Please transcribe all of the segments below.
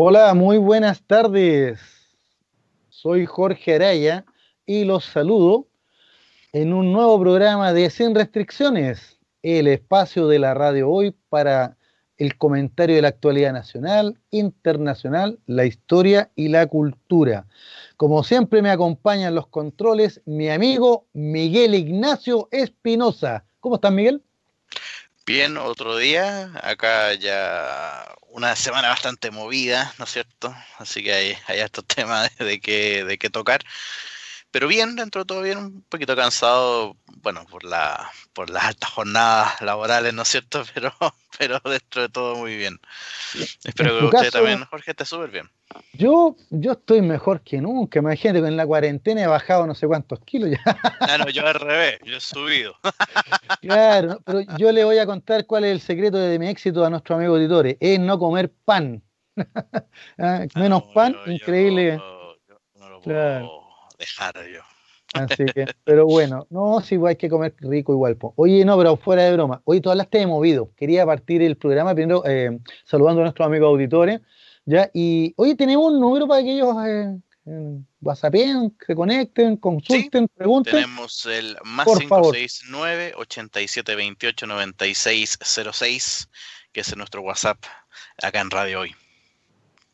Hola, muy buenas tardes. Soy Jorge Araya y los saludo en un nuevo programa de Sin Restricciones, el espacio de la radio hoy para el comentario de la actualidad nacional, internacional, la historia y la cultura. Como siempre me acompañan los controles mi amigo Miguel Ignacio Espinosa. ¿Cómo estás, Miguel? Bien, otro día. Acá ya una semana bastante movida, ¿no es cierto? Así que hay, hay estos temas de, que, de qué tocar. Pero bien, dentro de todo bien, un poquito cansado, bueno, por la por las altas jornadas laborales, ¿no es cierto? Pero, pero dentro de todo muy bien. Espero que usted también, Jorge, esté súper bien. Yo, yo estoy mejor que nunca, imagínate, en la cuarentena he bajado no sé cuántos kilos ya. Ah, no, yo al revés, yo he subido. Claro, pero yo le voy a contar cuál es el secreto de mi éxito a nuestro amigo auditores, es no comer pan. Ah, menos pan, increíble. no lo puedo dejar yo. Así que, pero bueno, no, sí, hay que comer rico igual. Oye, no, pero fuera de broma. Oye, tú hablaste de movido. Quería partir el programa primero eh, saludando a nuestros amigos auditores. ¿ya? Y, oye, tenemos un número para que ellos eh, WhatsAppen, se conecten, consulten, pregunten. Tenemos el más 569 8728 9606, que es nuestro WhatsApp acá en Radio Hoy.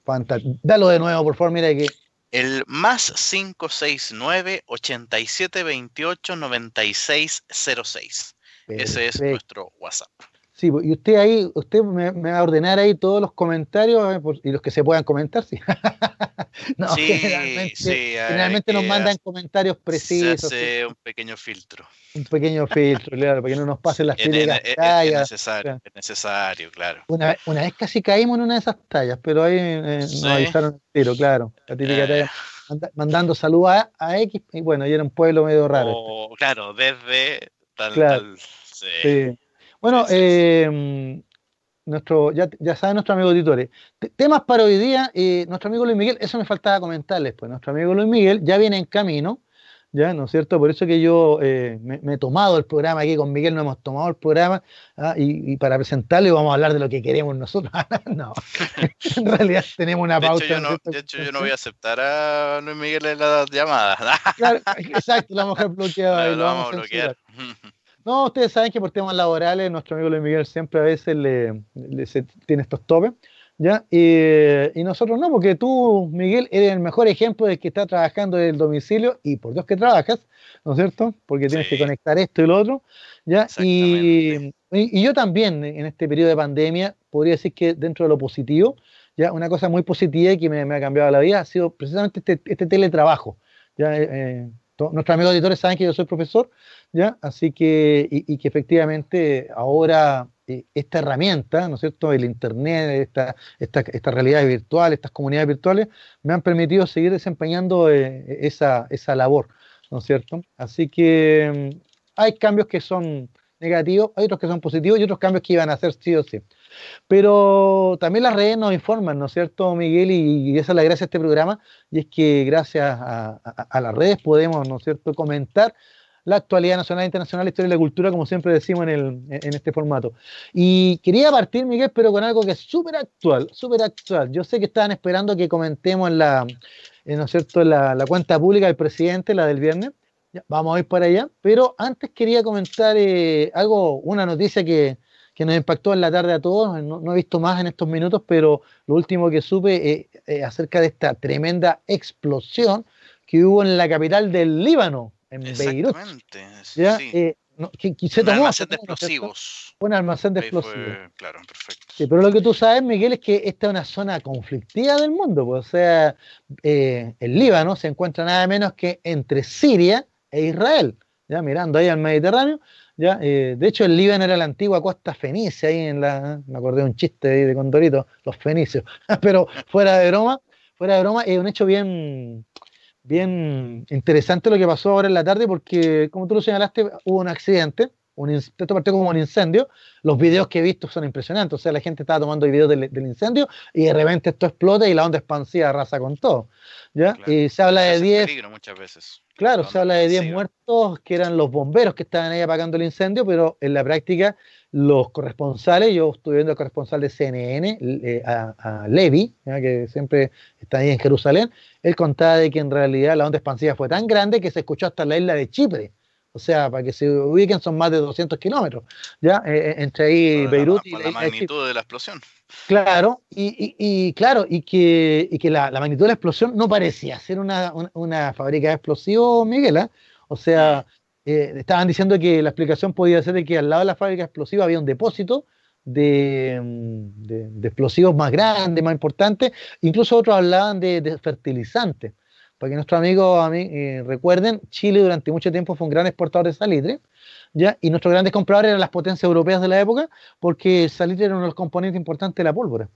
Fantástico. Dalo de nuevo, por favor, mira que el más 569 8728 9606. Ese es nuestro WhatsApp. Sí, y usted ahí, usted me, va a ordenar ahí todos los comentarios eh, y los que se puedan comentar, sí. no, sí, generalmente, nos mandan comentarios precisos. Se hace un pequeño filtro. Un pequeño filtro, claro, para que no nos pasen las típicas es, tallas. Es necesario, es necesario, claro. Una, una, vez casi caímos en una de esas tallas, pero ahí eh, nos avisaron el tiro, claro. La típica talla, mandando saludos a, X, y bueno, y era un pueblo medio raro. Oh, claro, desde tal, tal sí. Bueno, eh, nuestro, ya, ya saben nuestro amigo auditores. Temas para hoy día, eh, nuestro amigo Luis Miguel, eso me faltaba comentarles, pues nuestro amigo Luis Miguel ya viene en camino, ¿ya? ¿No es cierto? Por eso que yo eh, me, he tomado el programa aquí con Miguel, no hemos tomado el programa, ¿ah? y, para presentarle vamos a hablar de lo que queremos nosotros. no, en realidad tenemos una pauta. De hecho, yo no, voy a aceptar a Luis Miguel en las llamadas. claro, exacto, lo vamos a bloquear y lo, vamos a bloquear. No, ustedes saben que por temas laborales nuestro amigo Luis Miguel siempre a veces le, tiene estos topes, ¿ya? Y, nosotros no, porque tú, Miguel, eres el mejor ejemplo de que está trabajando en el domicilio y por Dios que trabajas, ¿no es cierto? Porque tienes que conectar esto y lo otro, ¿ya? Y, y, yo también en este periodo de pandemia podría decir que dentro de lo positivo, ya una cosa muy positiva y que me, ha cambiado la vida ha sido precisamente este, este teletrabajo, ¿ya? Eh, eh nuestros amigos editores saben que yo soy profesor, ¿ya? Así que, y, que efectivamente ahora eh, esta herramienta, ¿no es cierto? El Internet, esta, esta, esta, realidad virtual, estas comunidades virtuales, me han permitido seguir desempeñando eh, esa, esa labor, ¿no es cierto? Así que mm, hay cambios que son negativos, hay otros que son positivos y otros cambios que iban a ser sí o sí. Pero también las redes nos informan, ¿no es cierto, Miguel? Y, esa es la gracia de este programa, y es que gracias a, las redes podemos, ¿no es cierto?, comentar la actualidad nacional e internacional, la historia y la cultura, como siempre decimos en, el, en este formato. Y quería partir, Miguel, pero con algo que es súper actual, súper actual. Yo sé que estaban esperando que comentemos en la, ¿no es cierto?, la, cuenta pública del presidente, la del viernes. vamos a ir para allá, pero antes quería comentar eh, algo, una noticia que, que nos impactó en la tarde a todos. No, he visto más en estos minutos, pero lo último que supe eh, eh, acerca de esta tremenda explosión que hubo en la capital del Líbano, en Beirut. ¿ya? Sí. Eh, un almacén de explosivos. Un almacén de explosivos. claro, perfecto. pero lo que tú sabes, Miguel, es que esta es una zona conflictiva del mundo. Pues, o sea, el Líbano se encuentra nada menos que entre Siria e Israel, ya mirando ahí al Mediterráneo, ¿ya? Eh, de hecho, el Líbano era la antigua costa fenicia, ahí en la, me acordé de un chiste de Condorito, los fenicios, pero fuera de broma, fuera de broma, es un hecho bien, bien interesante lo que pasó ahora en la tarde, porque como tú lo señalaste, hubo un accidente, un, esto partió como un incendio, los videos que he visto son impresionantes, o sea, la gente estaba tomando videos del, incendio y de repente esto explota y la onda expansiva arrasa con todo, ¿ya? Y se habla de 10... muchas veces Claro, se habla de 10 muertos que eran los bomberos que estaban ahí apagando el incendio, pero en la práctica los corresponsales, yo estuve viendo al corresponsal de CNN, eh, a, Levi, que siempre está ahí en Jerusalén, él contaba de que en realidad la onda expansiva fue tan grande que se escuchó hasta la isla de Chipre. O sea, para que se ubiquen son más de 200 kilómetros, ¿ya? Eh, eh, entre ahí Beirut y la, magnitud de la explosión. Claro, y, claro, y que, que la, magnitud de la explosión no parecía ser una, fábrica de explosivos, Miguel, O sea, eh, estaban diciendo que la explicación podía ser de que al lado de la fábrica explosiva había un depósito de, mm, explosivos más grandes, más importantes, incluso otros hablaban de, fertilizantes. Para que nuestros amigos eh, recuerden, Chile durante mucho tiempo fue un gran exportador de salitre, ¿ya? y nuestros grandes compradores eran las potencias europeas de la época, porque el salitre era uno de los componentes importantes de la pólvora.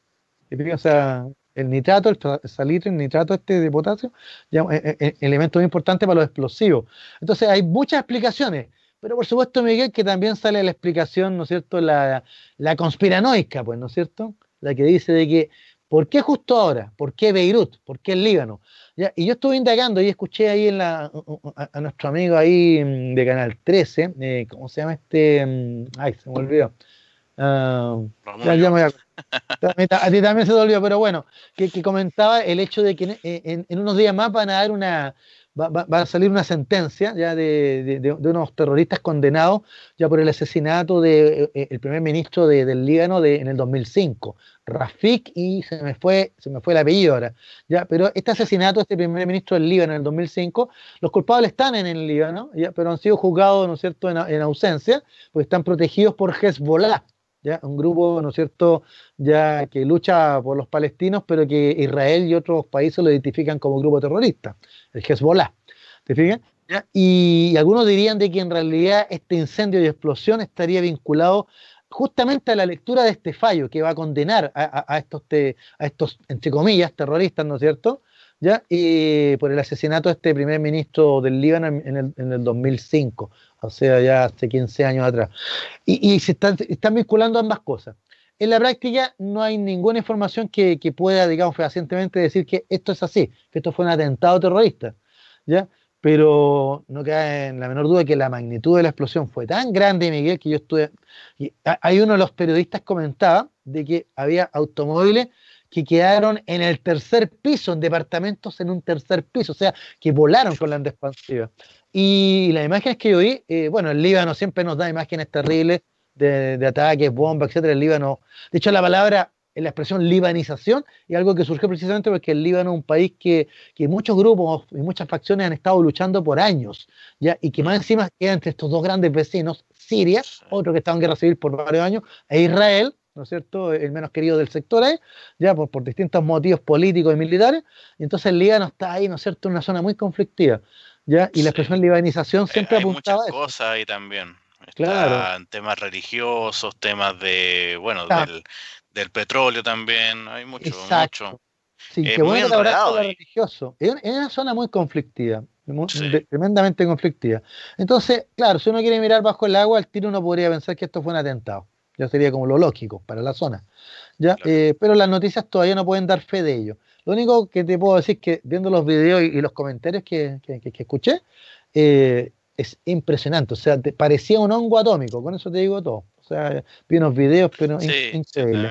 O sea, el nitrato, el salitre, el nitrato este de potasio, ya, eh, eh, elemento muy importante para los explosivos. Entonces hay muchas explicaciones, pero por supuesto, Miguel, que también sale la explicación, ¿no es cierto?, la, la conspiranoica, pues, ¿no es cierto? La que dice de que, ¿por qué justo ahora? ¿Por qué Beirut? ¿Por qué el Líbano? ¿Ya? Y yo estuve indagando y escuché ahí en la, a, nuestro amigo ahí mm, de Canal 13, eh, ¿cómo se llama este? Mm, ay, se me olvidó. Uh, ya, ya me a ti también se te olvidó, pero bueno, que, comentaba el hecho de que en, unos días más van a dar una, va, a salir una sentencia ya de, de, unos terroristas condenados ya por el asesinato del de, eh, el primer ministro del Líbano de, en el 2005, Rafik, y se me fue, se me fue el apellido ahora. Ya, pero este asesinato, este primer ministro del Líbano en el 2005, los culpables están en el Líbano, pero han sido juzgados, ¿no es cierto?, en, en ausencia, porque están protegidos por Hezbollah un grupo, ¿no es cierto?, ya que lucha por los palestinos, pero que Israel y otros países lo identifican como grupo terrorista, el Hezbollah. ¿Te fijas? Y, algunos dirían de que en realidad este incendio y explosión estaría vinculado justamente a la lectura de este fallo que va a condenar a, estos, a estos, entre comillas, terroristas, ¿no es cierto? ¿Ya? Y por el asesinato de este primer ministro del Líbano en el, en el 2005 o sea, ya hace 15 años atrás. Y, se están, están, vinculando ambas cosas. En la práctica no hay ninguna información que, pueda, digamos, fehacientemente decir que esto es así, que esto fue un atentado terrorista, ¿ya? Pero no queda en la menor duda que la magnitud de la explosión fue tan grande, Miguel, que yo estuve... Y hay uno de los periodistas comentaba de que había automóviles que quedaron en el tercer piso, en departamentos en un tercer piso, o sea, que volaron con la onda expansiva. Y las imágenes que yo vi, eh, bueno, el Líbano siempre nos da imágenes terribles de, ataques, bombas, etcétera. El Líbano, de hecho, la palabra, la expresión libanización, es algo que surgió precisamente porque el Líbano es un país que, que muchos grupos y muchas facciones han estado luchando por años, ¿ya? y que más encima queda entre estos dos grandes vecinos, Siria, otro que estaba en guerra civil por varios años, e Israel, ¿no es cierto?, el menos querido del sector ahí, ya por, por distintos motivos políticos y militares, y entonces el Líbano está ahí, ¿no es cierto?, en una zona muy conflictiva. ¿ya? Y la expresión libanización eh, siempre hay apuntaba muchas cosas ahí también. Claro. temas religiosos, temas de, bueno, del, petróleo también, hay mucho, mucho. Sí, que bueno que religioso. Es una zona muy conflictiva, tremendamente conflictiva. Entonces, claro, si uno quiere mirar bajo el agua, al tiro uno podría pensar que esto fue un atentado. Ya sería como lo lógico para la zona. ¿ya? Eh, pero las noticias todavía no pueden dar fe de ello. Lo único que te puedo decir es que viendo los videos y, los comentarios que, escuché, eh, es impresionante. O sea, te parecía un hongo atómico, con eso te digo todo. O sea, vi unos videos, pero increíble.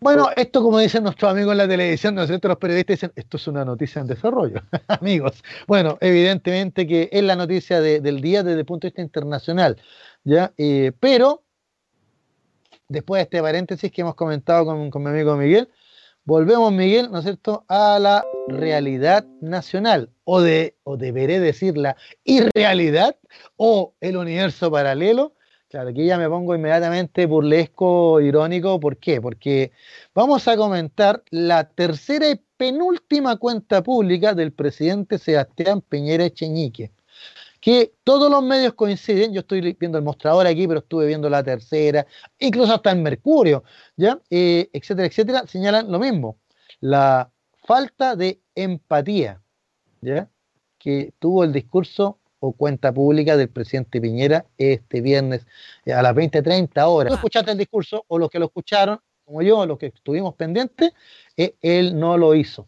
Bueno, esto como dicen nuestros amigos en la televisión, nosotros los periodistas dicen, esto es una noticia en desarrollo, amigos. Bueno, evidentemente que es la noticia del día desde el punto de vista internacional, ¿ya? Eh, pero, después de este paréntesis que hemos comentado con, mi amigo Miguel, volvemos, Miguel, ¿no es cierto?, a la realidad nacional, o, de, o deberé decir la irrealidad, o el universo paralelo. Claro, aquí ya me pongo inmediatamente burlesco, irónico, ¿por qué? Porque vamos a comentar la tercera y penúltima cuenta pública del presidente Sebastián Piñera Echeñique que todos los medios coinciden, yo estoy viendo el mostrador aquí, pero estuve viendo la tercera, incluso hasta el Mercurio, ¿ya? Eh, etcétera, etcétera, señalan lo mismo, la falta de empatía, ¿ya? Que tuvo el discurso o cuenta pública del presidente Piñera este viernes eh, a las 20.30 horas. ¿Tú escuchaste el discurso o los que lo escucharon, como yo, los que estuvimos pendientes, eh, él no lo hizo,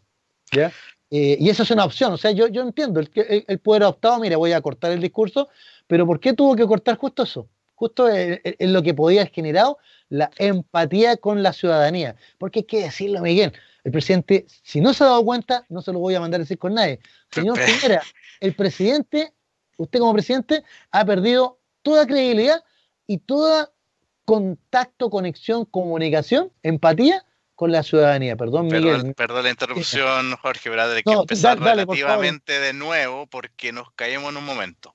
¿ya? Eh, y eso es una opción, o sea, yo, yo entiendo, el, el, poder optado, mire, voy a cortar el discurso, pero ¿por qué tuvo que cortar justo eso? justo en, lo que podía haber generado la empatía con la ciudadanía. Porque hay que decirlo, Miguel, el presidente, si no se ha dado cuenta, no se lo voy a mandar a decir con nadie. Señor Piñera, el presidente, usted como presidente, ha perdido toda credibilidad y toda contacto, conexión, comunicación, empatía con la ciudadanía. Perdón, Miguel. Perdón, la interrupción, Jorge, ¿verdad? De que empezar relativamente de nuevo porque nos caemos en un momento.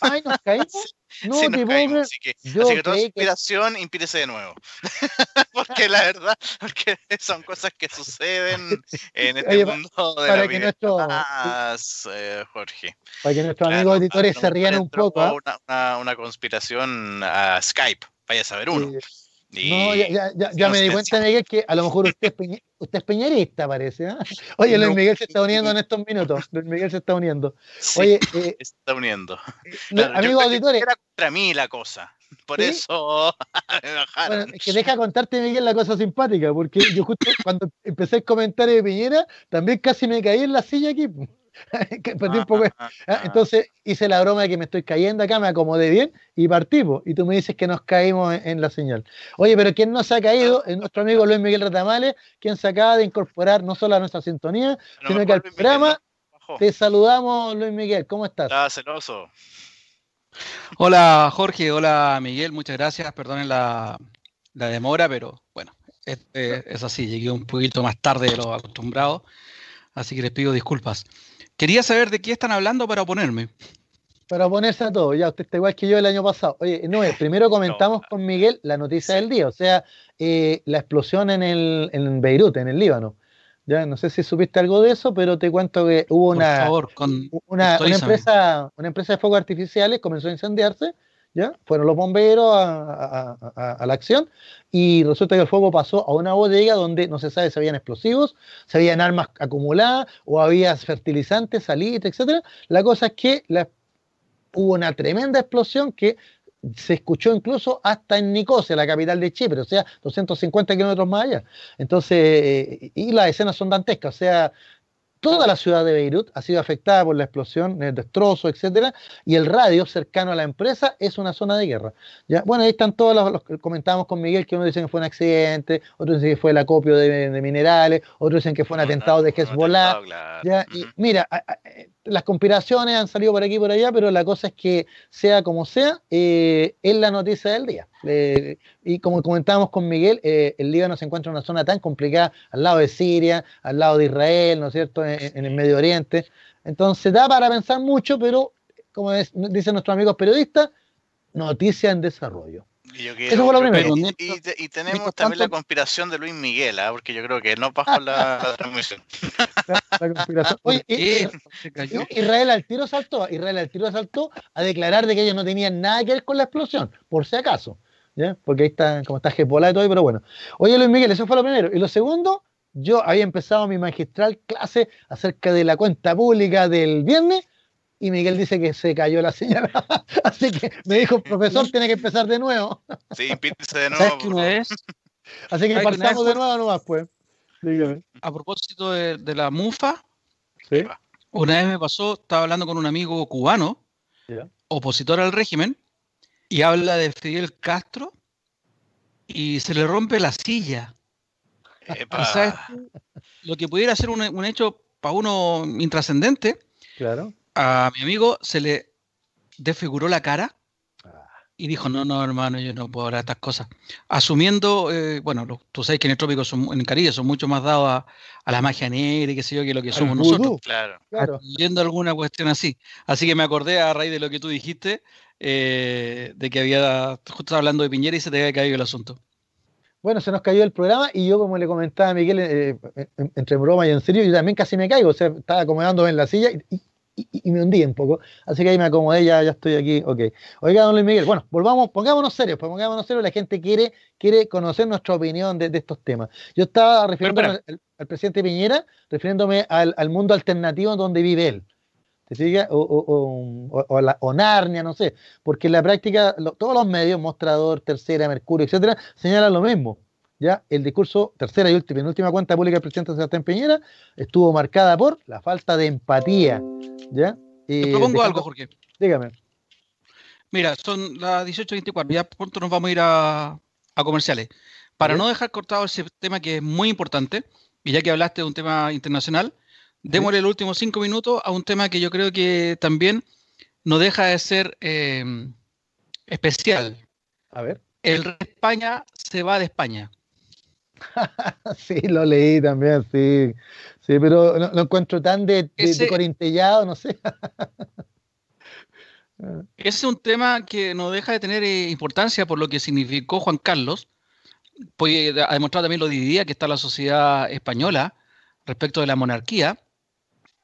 Ay, nos caímos. No, sí, nos caímos, así que, así que toda inspiración, impírese de nuevo. porque la verdad, porque son cosas que suceden en este mundo de para la que nuestro, eh, Jorge. Para que nuestros amigos editores se rían un poco. ¿ah? Una, una, conspiración a Skype, vaya a saber uno. No, ya, ya, ya, me di cuenta, Miguel, que a lo mejor usted es, usted es peñarista, parece. ¿ah? Oye, Luis Miguel se está uniendo en estos minutos. Luis Miguel se está uniendo. Oye, eh, se está uniendo. Eh, amigos auditores. Era contra mí la cosa. Por eso Bueno, es que deja contarte, Miguel, la cosa simpática, porque yo justo cuando empecé el comentario de Piñera, también casi me caí en la silla aquí. Perdí un poco. Ah, ah, entonces hice la broma de que me estoy cayendo acá, me acomodé bien y partimos. Y tú me dices que nos caímos en, la señal. Oye, pero ¿quién nos ha caído? Es nuestro amigo Luis Miguel Ratamales, quien se acaba de incorporar no solo a nuestra sintonía, sino que al programa. Te saludamos, Luis Miguel. ¿Cómo estás? Estás celoso. Hola, Jorge. Hola, Miguel. Muchas gracias. Perdonen la, demora, pero bueno, es, es así. Llegué un poquito más tarde de lo acostumbrado. Así que les pido disculpas. Quería saber de qué están hablando para oponerme. Para oponerse a todo, ya usted está igual que yo el año pasado. Oye, no, primero comentamos con Miguel la noticia del día, o sea, eh, la explosión en, el, en Beirut, en el Líbano. Ya no sé si supiste algo de eso, pero te cuento que hubo una, una, empresa, una empresa de fuegos artificiales comenzó a incendiarse fueron los bomberos a, la acción y resulta que el fuego pasó a una bodega donde no se sabe si habían explosivos, si habían armas acumuladas o había fertilizantes, salitre, etcétera. La cosa es que hubo una tremenda explosión que se escuchó incluso hasta en Nicosia, la capital de Chipre, o sea, 250 kilómetros más allá. Entonces, eh, y las escenas son dantescas, o sea, toda la ciudad de Beirut ha sido afectada por la explosión, el destrozo, etcétera, y el radio cercano a la empresa es una zona de guerra. ¿ya? Bueno, ahí están todos los, que comentábamos con Miguel, que uno dicen que fue un accidente, otros dicen que fue el acopio de, minerales, otros dicen que fue un atentado de Hezbollah. ¿ya? Y mira, las conspiraciones han salido por aquí y por allá, pero la cosa es que sea como sea, eh, es la noticia del día. Eh, y como comentábamos con Miguel, eh, el Líbano se encuentra en una zona tan complicada al lado de Siria, al lado de Israel, ¿no es cierto?, en, el Medio Oriente. Entonces da para pensar mucho, pero como dicen nuestros amigos periodistas, noticia en desarrollo. Y Eso fue lo primero. Y, tenemos también la conspiración de Luis Miguel, ¿ah? porque yo creo que no pasó la, la transmisión. La, conspiración. Oye, Israel al tiro saltó, Israel al tiro saltó a declarar de que ellos no tenían nada que ver con la explosión, por si acaso. Porque ahí está, como está Hezbollah y todo, pero bueno. Oye, Luis Miguel, eso fue lo primero. Y lo segundo, yo había empezado mi magistral clase acerca de la cuenta pública del viernes y Miguel dice que se cayó la señal. Así que me dijo, profesor, tiene que empezar de nuevo. Sí, píntese de nuevo. Así que partamos de nuevo nomás, pues. Dígame. A propósito de, la mufa, ¿Sí? una vez me pasó, estaba hablando con un amigo cubano, opositor al régimen, y habla de Fidel Castro y se le rompe la silla. lo que pudiera ser un, hecho para uno intrascendente, claro. A mi amigo se le desfiguró la cara y dijo, no, no, hermano, yo no puedo hablar de estas cosas. Asumiendo, eh, bueno, tú sabes que en el trópico, son, en Caribe, son mucho más dados a, a, la magia negra y qué sé yo, que lo que somos nosotros. Claro. claro. alguna cuestión así. Así que me acordé a raíz de lo que tú dijiste, eh, de que había, justo hablando de Piñera y se te había caído el asunto. Bueno, se nos cayó el programa y yo, como le comentaba a Miguel, eh, entre broma y en serio, yo también casi me caigo, o sea, estaba acomodándome en la silla y, me hundí un poco. Así que ahí me acomodé, ya, ya estoy aquí, ok. Oiga, don Luis Miguel, bueno, volvamos, pongámonos serios, pues pongámonos serios, la gente quiere, quiere conocer nuestra opinión de, estos temas. Yo estaba refiriéndome al, presidente Piñera, refiriéndome al, al mundo alternativo donde vive él. ¿te sigue? O, o, o, la, o, Narnia, no sé, porque en la práctica todos los medios, Mostrador, Tercera, Mercurio, etcétera, señalan lo mismo. ¿Ya? El discurso, tercera y última, última cuenta pública del presidente Sebastián Peñera, estuvo marcada por la falta de empatía. ¿ya? Te propongo algo, Jorge. Dígame. Mira, son las 18.24, ya pronto nos vamos a ir a, comerciales. Para no dejar cortado ese tema que es muy importante, y ya que hablaste de un tema internacional, démosle los últimos cinco minutos a un tema que yo creo que también no deja de ser eh, especial. A ver. El rey de España se va de España. sí, lo leí también, sí. Sí, pero lo, encuentro tan de, corintellado, no sé. Ese es un tema que no deja de tener eh, importancia por lo que significó Juan Carlos. Pues, ha demostrado también lo dividida que está la sociedad española respecto de la monarquía.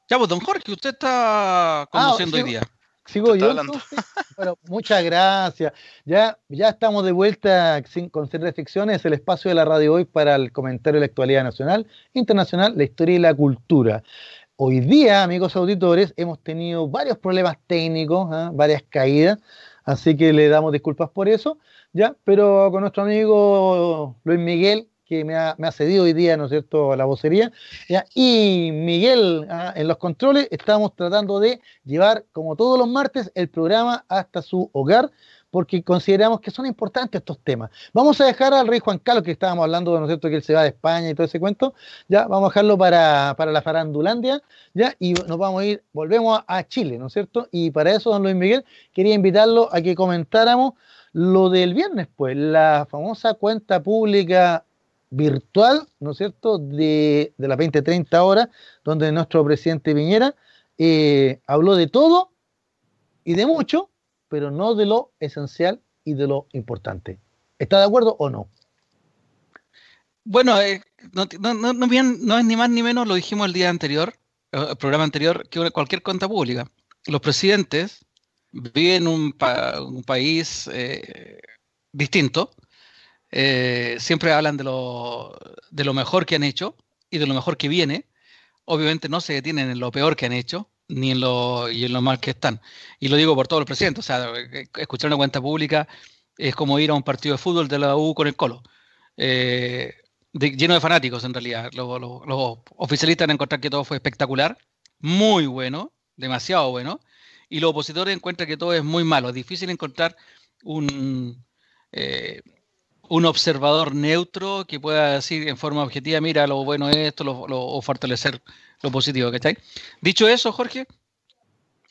Ya, vos, don Jorge, usted está ah, conduciendo hoy día. Sigo yo. Bueno, muchas gracias. Ya, ya estamos de vuelta sin, con Sin Reflexiones, el espacio de la radio hoy para el comentario de la actualidad nacional, internacional, la historia y la cultura. Hoy día, amigos auditores, hemos tenido varios problemas técnicos, ¿ah? varias caídas, así que le damos disculpas por eso, ya, pero con nuestro amigo Luis Miguel que me ha, cedido hoy día, ¿no es cierto?, la vocería. Y Miguel, ah, en los controles, estamos tratando de llevar, como todos los martes, el programa hasta su hogar, porque consideramos que son importantes estos temas. Vamos a dejar al rey Juan Carlos, que estábamos hablando, ¿no es cierto?, que él se va de España y todo ese cuento, ya, vamos a dejarlo para, la farandulandia, ya, y nos vamos a ir, volvemos a Chile, ¿no es cierto? Y para eso, don Luis Miguel, quería invitarlo a que comentáramos lo del viernes, pues, la famosa cuenta pública virtual, ¿no es cierto?, de, de las 20-30 horas, donde nuestro presidente Piñera eh, habló de todo y de mucho, pero no de lo esencial y de lo importante. ¿Está de acuerdo o no? Bueno, eh, no, no, no, es ni más ni menos, lo dijimos el día anterior, eh, el programa anterior, que cualquier cuenta pública. Los presidentes viven en un, un país distinto, eh, siempre hablan de lo, de lo mejor que han hecho y de lo mejor que viene. Obviamente no se detienen en lo peor que han hecho, ni en lo, y en lo mal que están. Y lo digo por todos los presidentes. O sea, escuchar una cuenta pública es como ir a un partido de fútbol de la U con el colo. Eh, lleno de fanáticos en realidad. Los, oficialistas han encontrado que todo fue espectacular, muy bueno, demasiado bueno, y los opositores encuentran que todo es muy malo. Es difícil encontrar un, eh, un observador neutro que pueda decir en forma objetiva, mira, lo bueno es esto, lo, o fortalecer lo positivo, ¿cachai? Dicho eso, Jorge,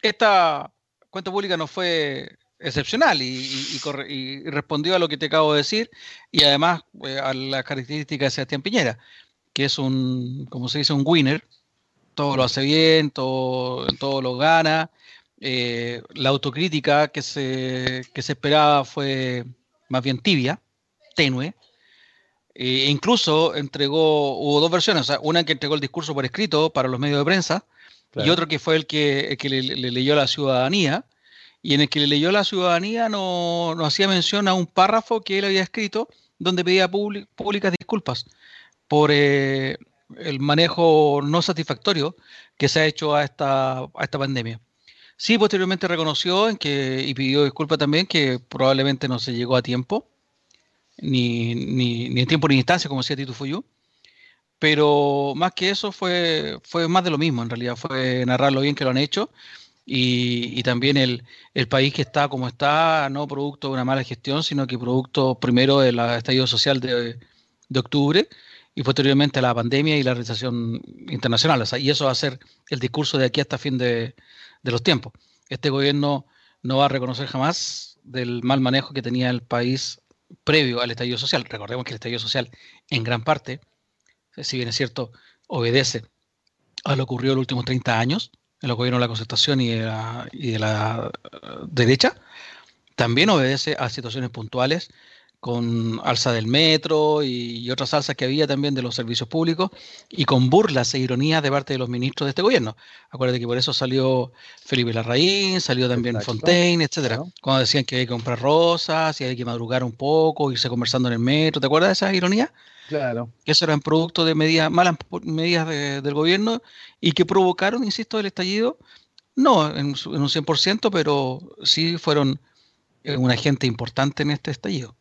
esta cuenta pública no fue excepcional y, respondió a lo que te acabo de decir y además eh, a la característica de Sebastián Piñera, que es un, como se dice, un winner, todo lo hace bien, todo, todo lo gana. Eh, la autocrítica que se, que se esperaba fue más bien tibia, tenue. E incluso entregó, hubo dos versiones, una que entregó el discurso por escrito para los medios de prensa y otro que fue el que, le, leyó a la ciudadanía. Y en el que le leyó a la ciudadanía no, hacía mención a un párrafo que él había escrito donde pedía públicas disculpas por eh, el manejo no satisfactorio que se ha hecho a esta, a esta pandemia. Sí, posteriormente reconoció en que, y pidió disculpas también que probablemente no se llegó a tiempo ni, ni, ni en tiempo ni en instancia, como decía Tito Fuyú. Pero más que eso fue, fue más de lo mismo, en realidad, fue narrar lo bien que lo han hecho y, y también el, el, país que está como está, no producto de una mala gestión, sino que producto primero del estallido social de, de octubre y posteriormente la pandemia y la recesión internacional. y eso va a ser el discurso de aquí hasta fin de, de, los tiempos. Este gobierno no va a reconocer jamás del mal manejo que tenía el país previo al estallido social. Recordemos que el estallido social, en gran parte, si bien es cierto, obedece a lo ocurrido en los últimos 30 años, en los gobiernos de la concertación y de la, y de la eh, derecha, también obedece a situaciones puntuales con alza del metro y, otras alzas que había también de los servicios públicos y con burlas e ironías de parte de los ministros de este gobierno. Acuérdate que por eso salió Felipe Larraín, salió también Fontaine, etcétera, cuando decían que hay que comprar rosas y hay que madrugar un poco, irse conversando en el metro. ¿Te acuerdas de esas ironías? Claro. Que eso eran producto de medidas, malas medidas del gobierno y que provocaron, insisto, el estallido, no en, en un 100%, pero sí fueron eh, un agente importante en este estallido.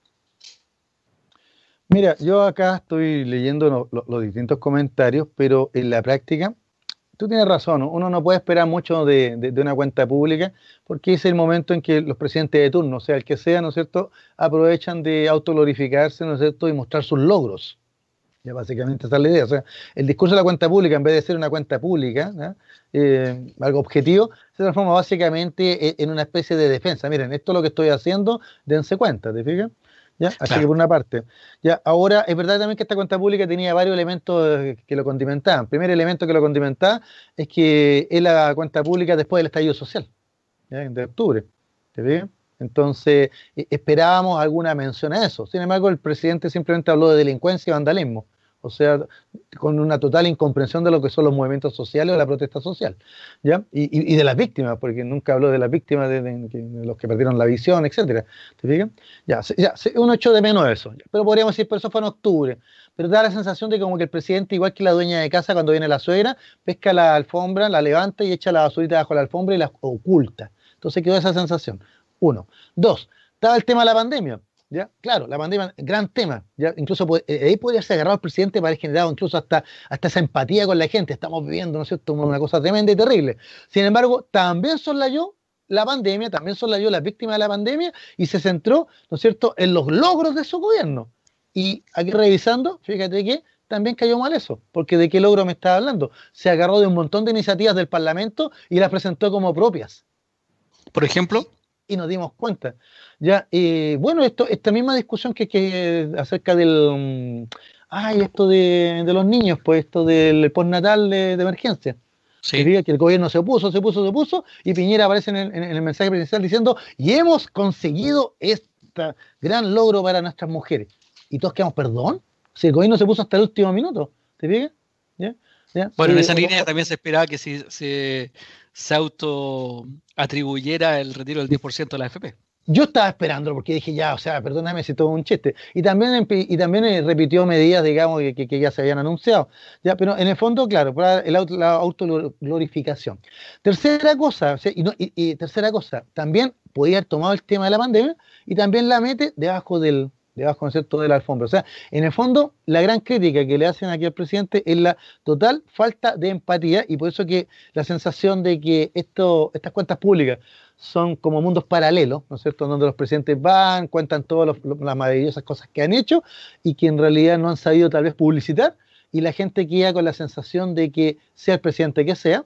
Mira, yo acá estoy leyendo los distintos comentarios, pero en la práctica tú tienes razón, uno no puede esperar mucho de, una cuenta pública porque es el momento en que los presidentes de turno, sea el que sea, ¿no es cierto?, aprovechan de autoglorificarse, ¿no es cierto?, y mostrar sus logros. Ya básicamente esa es la idea. O sea, el discurso de la cuenta pública, en vez de ser una cuenta pública, eh, algo objetivo, se transforma básicamente e, en una especie de defensa. Miren, esto es lo que estoy haciendo, dense cuenta, ¿te fijas? ¿Ya? Así que por una parte. Ya, ahora, es verdad también que esta cuenta pública tenía varios elementos que lo condimentaban. El primer elemento que lo condimentaba es que es la cuenta pública después del estallido social, de octubre. ¿Te fijas? Entonces, e, esperábamos alguna mención a eso. Sin embargo, el presidente simplemente habló de delincuencia y vandalismo. O sea, con una total incomprensión de lo que son los movimientos sociales o la protesta social. ¿ya? Y, de las víctimas, porque nunca habló de las víctimas, de, los que perdieron la visión, etcétera. ¿Te fijas? Ya, ya, uno echó de menos eso. Pero podríamos decir, pero eso fue en octubre. Pero da la sensación de como que el presidente, igual que la dueña de casa cuando viene la suegra, pesca la alfombra, la levanta y echa la basurita bajo la alfombra y la oculta. Entonces quedó esa sensación. Uno. Dos, estaba el tema de la pandemia. ¿Ya? Claro, la pandemia, gran tema. ¿ya? Incluso eh, ahí podría ser agarrado el presidente para haber generado incluso hasta, hasta esa empatía con la gente. Estamos viviendo, ¿no es cierto?, una cosa tremenda y terrible. Sin embargo, también yo la pandemia, también yo las víctimas de la pandemia y se centró, ¿no es cierto?, en los logros de su gobierno. Y aquí revisando, fíjate que también cayó mal eso, porque ¿de qué logro me estaba hablando? Se agarró de un montón de iniciativas del Parlamento y las presentó como propias. Por ejemplo y nos dimos cuenta. Ya, eh, bueno, esto, esta misma discusión que, que acerca del, mm, ay, esto de, los niños, pues esto del postnatal de, de emergencia. Sí. Que, que el gobierno se opuso, se opuso, se opuso, y Piñera aparece en el, en el mensaje presidencial diciendo, y hemos conseguido este gran logro para nuestras mujeres. Y todos quedamos, perdón, si el gobierno se puso hasta el último minuto, ¿te fijas? ¿Ya? Bueno, en esa línea también se esperaba que si se, se auto atribuyera el retiro del 10% de la AFP. Yo estaba esperando porque dije, ya, o sea, perdóname si todo un chiste. Y también, y también eh, repitió medidas, digamos, que, ya se habían anunciado. Ya, pero en el fondo, claro, el auto, la autoglorificación. Tercera cosa, y, tercera cosa, también podía haber tomado el tema de la pandemia y también la mete debajo del, debajo de la alfombra. O sea, en el fondo, la gran crítica que le hacen aquí al presidente es la total falta de empatía y por eso que la sensación de que esto, estas cuentas públicas son como mundos paralelos, ¿no es cierto?, donde los presidentes van, cuentan todas las maravillosas cosas que han hecho y que en realidad no han sabido tal vez publicitar y la gente queda con la sensación de que sea el presidente que sea,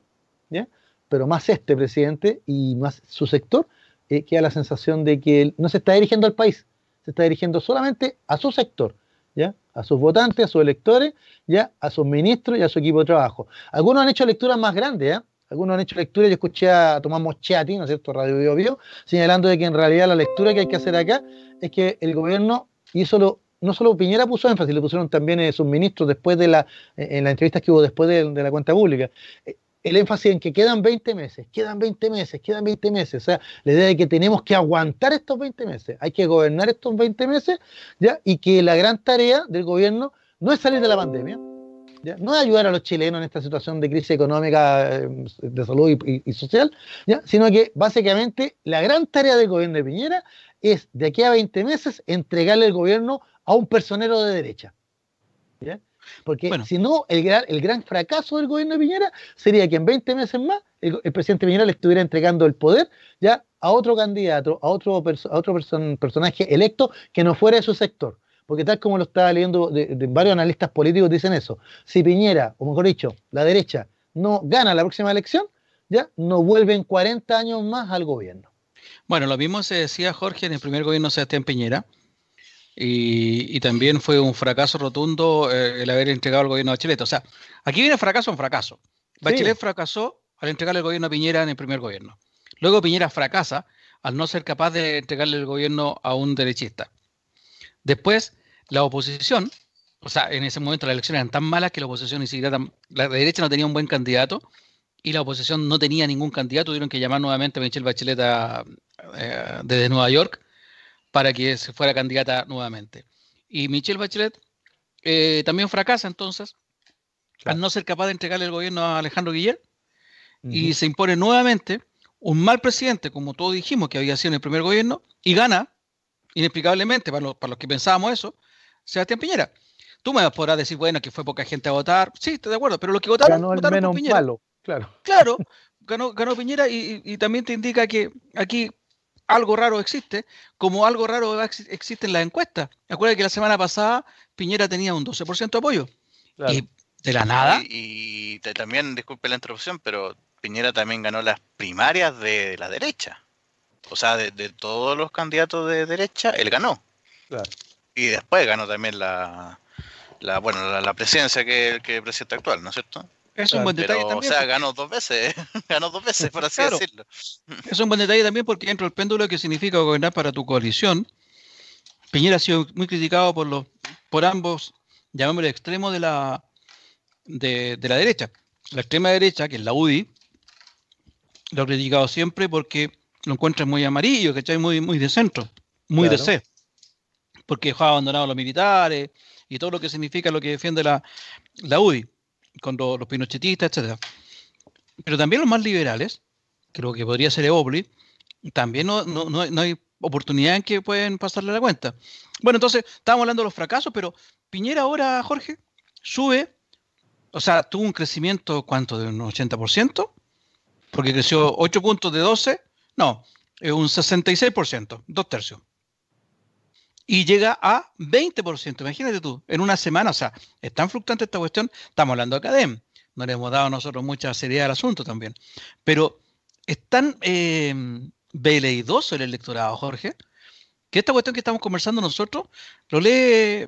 pero más este presidente y más su sector, eh, queda la sensación de que no se está dirigiendo al país, se está dirigiendo solamente a su sector, ¿ya? a sus votantes, a sus electores, ¿ya? a sus ministros y a su equipo de trabajo. Algunos han hecho lecturas más grandes, ¿ya? algunos han hecho lecturas, yo escuché a Tomás Moschetti, ¿no es cierto?, Radio Bio, Bio señalando de que en realidad la lectura que hay que hacer acá es que el gobierno hizo lo no solo Piñera puso énfasis, le pusieron también eh, sus ministros después de la, en las entrevistas que hubo después de, de la cuenta pública. El énfasis en que quedan 20 meses, quedan 20 meses, quedan 20 meses. O sea, la idea de que tenemos que aguantar estos 20 meses, hay que gobernar estos 20 meses, ¿ya? Y que la gran tarea del gobierno no es salir de la pandemia, ¿ya? no es ayudar a los chilenos en esta situación de crisis económica, eh, de salud y, social, ¿ya? sino que básicamente la gran tarea del gobierno de Piñera es de aquí a 20 meses entregarle el gobierno a un personero de derecha. Porque si no, el gran, el gran fracaso del gobierno de Piñera sería que en 20 meses más el, presidente Piñera le estuviera entregando el poder ya a otro candidato, a otro, a otro personaje electo que no fuera de su sector. Porque tal como lo estaba leyendo de, varios analistas políticos dicen eso, si Piñera, o mejor dicho, la derecha, no gana la próxima elección, ya no vuelven 40 años más al gobierno. Bueno, lo mismo se decía Jorge en el primer gobierno de Sebastián Piñera, y, también fue un fracaso rotundo eh, el haber entregado al gobierno a Bachelet. O sea, aquí viene fracaso en fracaso. Bachelet fracasó al entregarle el gobierno a Piñera en el primer gobierno. Luego Piñera fracasa al no ser capaz de entregarle el gobierno a un derechista. Después, la oposición, o sea, en ese momento las elecciones eran tan malas que la oposición ni siquiera, la derecha no tenía un buen candidato y la oposición no tenía ningún candidato, tuvieron que llamar nuevamente a Michelle Bachelet eh, desde Nueva York para que se fuera candidata nuevamente. Y Michelle Bachelet eh, también fracasa entonces al no ser capaz de entregarle el gobierno a Alejandro Guillermo y se impone nuevamente un mal presidente, como todos dijimos que había sido en el primer gobierno, y gana, inexplicablemente, para, para los que pensábamos eso, Sebastián Piñera. Tú me podrás decir, bueno, que fue poca gente a votar. Sí, estoy de acuerdo, pero los que votaron, votaron menos por Piñera. Claro. Claro, ganó, ganó Piñera y, también te indica que aquí algo raro existe, como algo raro existe en la encuesta. Acuérdate que la semana pasada Piñera tenía un 12% de apoyo. Y de la nada. Y, también, disculpe la interrupción, pero Piñera también ganó las primarias de la derecha. O sea, de, todos los candidatos de derecha, él ganó. Y después ganó también la, la bueno, la, presidencia que, que el presidente actual, ¿no es cierto? Es un buen detalle también. O sea, ganó dos veces, ganó dos veces, por así decirlo. Es un buen detalle también porque dentro del péndulo que significa gobernar para tu coalición, Piñera ha sido muy criticado por los, por ambos, llamémosle extremo de la de, la derecha. La extrema derecha, que es la UDI, lo ha criticado siempre porque lo encuentra muy amarillo, ¿cachai? Muy, muy de centro, muy de C. Porque dejó abandonado a los militares y todo lo que significa lo que defiende la, la UDI con los, pinochetistas, etcétera. Pero también los más liberales, creo que podría ser Eobli, también no, no, hay oportunidad en que pueden pasarle la cuenta. Bueno, entonces, estábamos hablando de los fracasos, pero Piñera ahora, Jorge, sube, o sea, tuvo un crecimiento, ¿cuánto? De un 80%, porque creció 8 puntos de 12, no, un 66%, dos tercios. Y llega a 20%, imagínate tú, en una semana, o sea, es tan fluctuante esta cuestión, estamos hablando de Academ, no le hemos dado nosotros mucha seriedad al asunto también, pero es tan eh, veleidoso el electorado, Jorge, que esta cuestión que estamos conversando nosotros lo lee,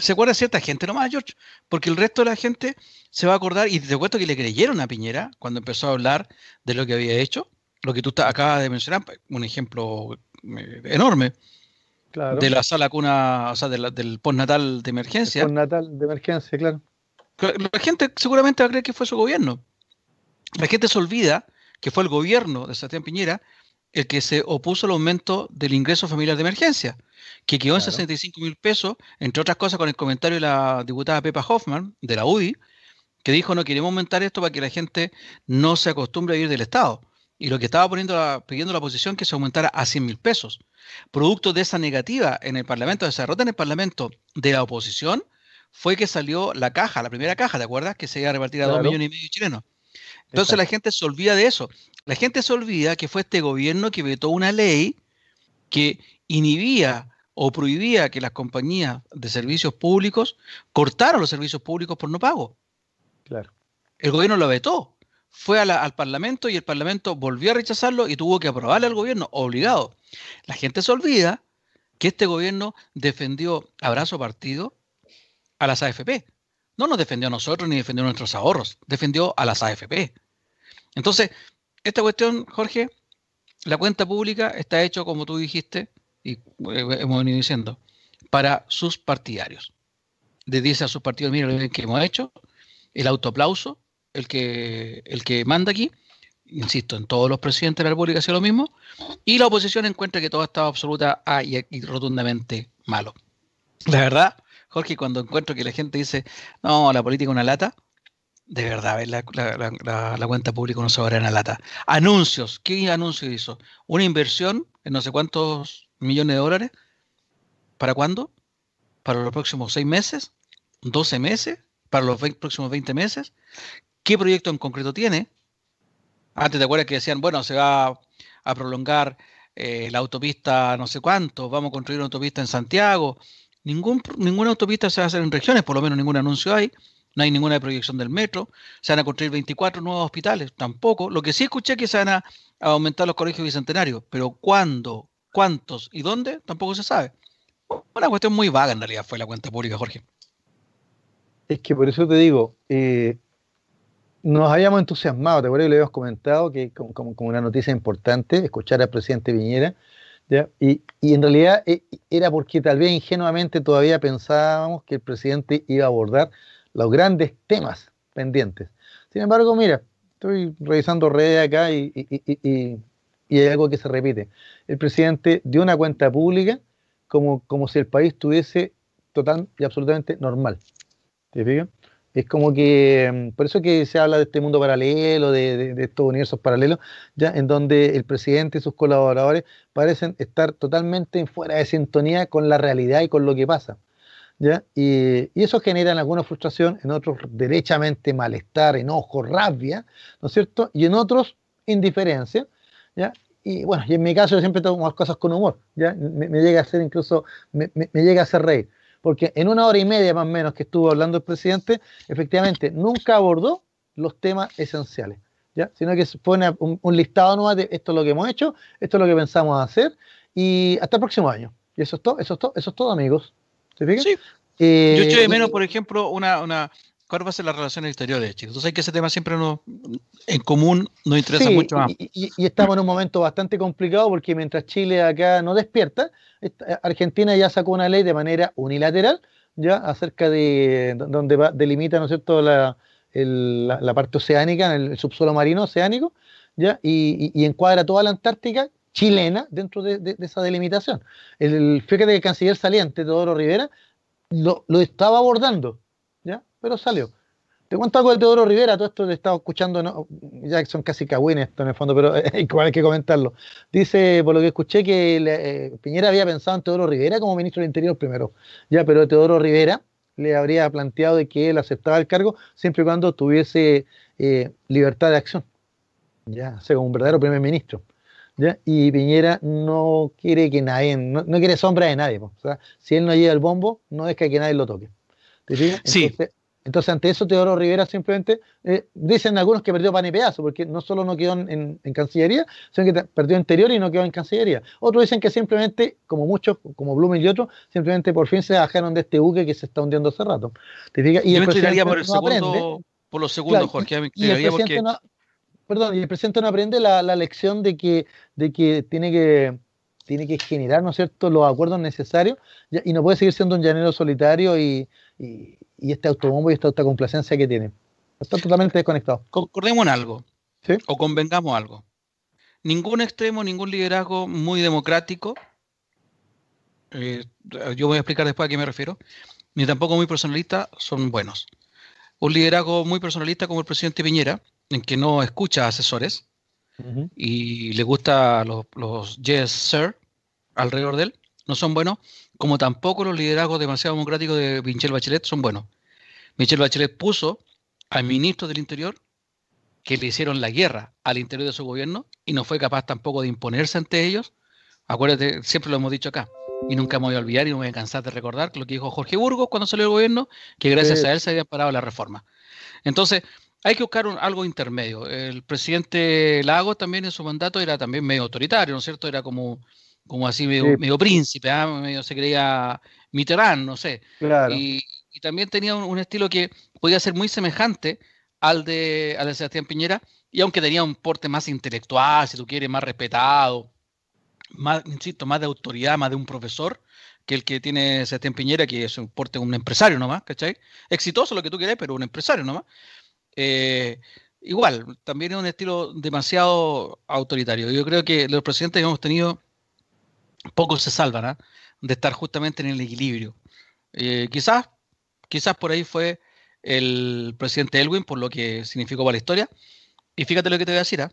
se acuerda cierta gente nomás, George, porque el resto de la gente se va a acordar, y te cuento que le creyeron a Piñera cuando empezó a hablar de lo que había hecho, lo que tú acabas de mencionar, un ejemplo eh, de la sala cuna, o sea, del postnatal de emergencia. postnatal de emergencia, claro. La gente seguramente va a creer que fue su gobierno. La gente se olvida que fue el gobierno de Sebastián Piñera el que se opuso al aumento del ingreso familiar de emergencia, que quedó en 65 mil pesos, entre otras cosas con el comentario de la diputada Pepa Hoffman, de la UDI, que dijo no queremos aumentar esto para que la gente no se acostumbre a vivir del Estado. Y lo que estaba poniendo pidiendo la oposición que se aumentara a 100 mil pesos. Producto de esa negativa en el Parlamento, de esa derrota en el Parlamento de la oposición, fue que salió la caja, la primera caja, ¿te acuerdas? Que se iba a repartir a dos millones y medio de chilenos. Entonces la gente se olvida de eso. La gente se olvida que fue este gobierno que vetó una ley que inhibía o prohibía que las compañías de servicios públicos cortaran los servicios públicos por no pago. Claro. El gobierno lo vetó. Fue al Parlamento y el Parlamento volvió a rechazarlo y tuvo que aprobarle al gobierno, obligado. La gente se olvida que este gobierno defendió abrazo partido a las AFP. No nos defendió a nosotros ni defendió nuestros ahorros, defendió a las AFP. Entonces, esta cuestión, Jorge, la cuenta pública está hecho, como tú dijiste, y eh, hemos venido diciendo, para sus partidarios. Le dice a sus partidos, mira lo que hemos hecho, el autoaplauso, el que, el que manda aquí, insisto, en todos los presidentes de la República ha lo mismo, y la oposición encuentra que todo está absoluta y, rotundamente malo. La verdad, Jorge, cuando encuentro que la gente dice, no, la política es una lata, de verdad, la, cuenta pública no se va a la lata. Anuncios, ¿qué anuncio hizo? Una inversión en no sé cuántos millones de dólares. ¿Para cuándo? ¿Para los próximos seis meses? ¿12 meses? ¿Para los próximos 20 meses? ¿Qué proyecto en concreto tiene? Antes te acuerdas que decían, bueno, se va a prolongar eh, la autopista no sé cuánto, vamos a construir una autopista en Santiago. Ningún, ninguna autopista se va a hacer en regiones, por lo menos ningún anuncio hay. No hay ninguna proyección del metro. Se van a construir 24 nuevos hospitales, tampoco. Lo que sí escuché es que se van a, aumentar los colegios bicentenarios, pero ¿cuándo? ¿Cuántos? ¿Y dónde? Tampoco se sabe. Una cuestión muy vaga en realidad fue la cuenta pública, Jorge. Es que por eso te digo, eh, nos habíamos entusiasmado, te acuerdas que le habíamos comentado que como, una noticia importante, escuchar al presidente Viñera, Y, en realidad eh, era porque tal vez ingenuamente todavía pensábamos que el presidente iba a abordar los grandes temas pendientes. Sin embargo, mira, estoy revisando redes acá y, hay algo que se repite. El presidente dio una cuenta pública como, como si el país estuviese total y absolutamente normal. ¿Te fijas? Es como que, por eso que se habla de este mundo paralelo, de, estos universos paralelos, ya en donde el presidente y sus colaboradores parecen estar totalmente fuera de sintonía con la realidad y con lo que pasa. ¿ya? Y, eso genera en algunos frustración, en otros derechamente malestar, enojo, rabia, ¿no es cierto? Y en otros indiferencia, ¿ya? Y bueno, y en mi caso yo siempre tomo las cosas con humor, ¿ya? Me, llega a hacer incluso, me, me, llega a hacer reír, porque en una hora y media más o menos que estuvo hablando el presidente, efectivamente nunca abordó los temas esenciales, ¿ya? Sino que pone un, un listado nuevo de esto es lo que hemos hecho, esto es lo que pensamos hacer, y hasta el próximo año. Y eso es todo, eso es todo, eso es todo, amigos. ¿Se fijan? Sí. Eh, Yo echo de menos, por ejemplo, una, una, ¿cuál va a ser las relaciones exteriores, chicos? Entonces hay que ese tema siempre no, en común nos interesa mucho más. Y, estamos en un momento bastante complicado porque mientras Chile acá no despierta, Argentina ya sacó una ley de manera unilateral, ya acerca de donde va, delimita, ¿no es cierto?, la, la, parte oceánica, el, subsuelo marino oceánico, ya, y, y encuadra toda la Antártica chilena dentro de, esa delimitación. El, fíjate que el canciller saliente, Teodoro Rivera, lo, estaba abordando, ¿ya? Pero salió. Te cuento algo de Teodoro Rivera, todo esto lo he estado escuchando, ¿no? ya son casi cagüines esto en el fondo, pero hay que comentarlo. Dice, por lo que escuché, que eh, Piñera había pensado en Teodoro Rivera como ministro del Interior primero, ya, pero Teodoro Rivera le habría planteado de que él aceptaba el cargo siempre y cuando tuviese eh, libertad de acción, ya, sea, como un verdadero primer ministro. Y Piñera no quiere que nadie, no, quiere sombra de nadie. O sea, si él no lleva el bombo, no es que nadie lo toque. Entonces, ante eso, Teodoro Rivera simplemente, eh, dicen algunos que perdió pan y pedazo, porque no solo no quedó en, Cancillería, sino que perdió interior y no quedó en Cancillería. Otros dicen que simplemente, como muchos, como Blumen y otros, simplemente por fin se bajaron de este buque que se está hundiendo hace rato. Y Yo me por el segundo, por los segundos, Jorge. y el porque perdón, y el presidente no aprende la, lección de que, de que tiene que tiene que generar, ¿no es cierto?, los acuerdos necesarios y no puede seguir siendo un llanero solitario y, este autobombo y esta autocomplacencia que tiene. Está totalmente desconectado. Concordemos en algo, ¿Sí? o convengamos algo. Ningún extremo, ningún liderazgo muy democrático, eh, yo voy a explicar después a qué me refiero, ni tampoco muy personalista, son buenos. Un liderazgo muy personalista como el presidente Piñera, en que no escucha asesores y le gusta los, los yes, sir, alrededor de él, no son buenos, como tampoco los liderazgos demasiado democráticos de Michelle Bachelet son buenos. Michelle Bachelet puso al ministro del Interior que le hicieron la guerra al interior de su gobierno y no fue capaz tampoco de imponerse ante ellos. Acuérdate, siempre lo hemos dicho acá, y nunca me voy a olvidar y no me voy a cansar de recordar lo que dijo Jorge Burgos cuando salió el gobierno, que gracias a él se había parado la reforma. Entonces, hay que buscar algo intermedio. El presidente Lago también en su mandato era también medio autoritario, ¿no es cierto? Era como, como así medio, príncipe, ¿ah? medio se creía Mitterrand, no sé. Y, también tenía un, estilo que podía ser muy semejante al de, al de Sebastián Piñera, y aunque tenía un porte más intelectual, si tú quieres, más respetado, más, insisto, más de autoridad, más de un profesor, que el que tiene Sebastián Piñera, que es un porte un empresario nomás, ¿cachai? Exitoso lo que tú quieras, pero un empresario nomás. Eh, igual, también es un estilo demasiado autoritario. Yo creo que los presidentes que hemos tenido, pocos se salvan ¿ah? de estar justamente en el equilibrio. Eh, quizás, quizás por ahí fue el presidente Elwin, por lo que significó para la historia. Y fíjate lo que te voy a decir, ¿ah?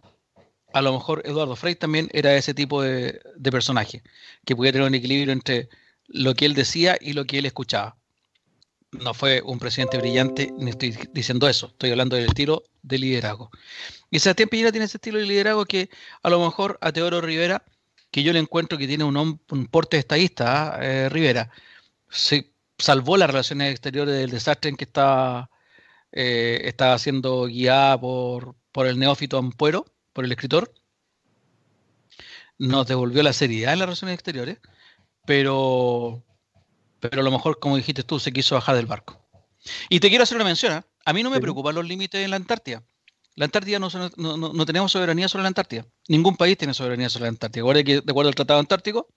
a lo mejor Eduardo Frey también era ese tipo de, personaje, que podía tener un equilibrio entre lo que él decía y lo que él escuchaba no fue un presidente brillante, ni estoy diciendo eso, estoy hablando del estilo de liderazgo. Y Sebastián Piñera tiene ese estilo de liderazgo que a lo mejor a Teodoro Rivera, que yo le encuentro que tiene un, un porte estadista, eh, Rivera, se salvó las relaciones exteriores del desastre en que estaba, eh, estaba siendo guiada por, por el neófito Ampuero, por el escritor. Nos devolvió la seriedad en las relaciones exteriores, pero pero a lo mejor, como dijiste tú, se quiso bajar del barco. Y te quiero hacer una mención, ¿eh? a mí no me preocupan los límites en la Antártida. La Antártida no, no, tenemos soberanía sobre la Antártida. Ningún país tiene soberanía sobre la Antártida. Recuerda que, de acuerdo al Tratado Antártico,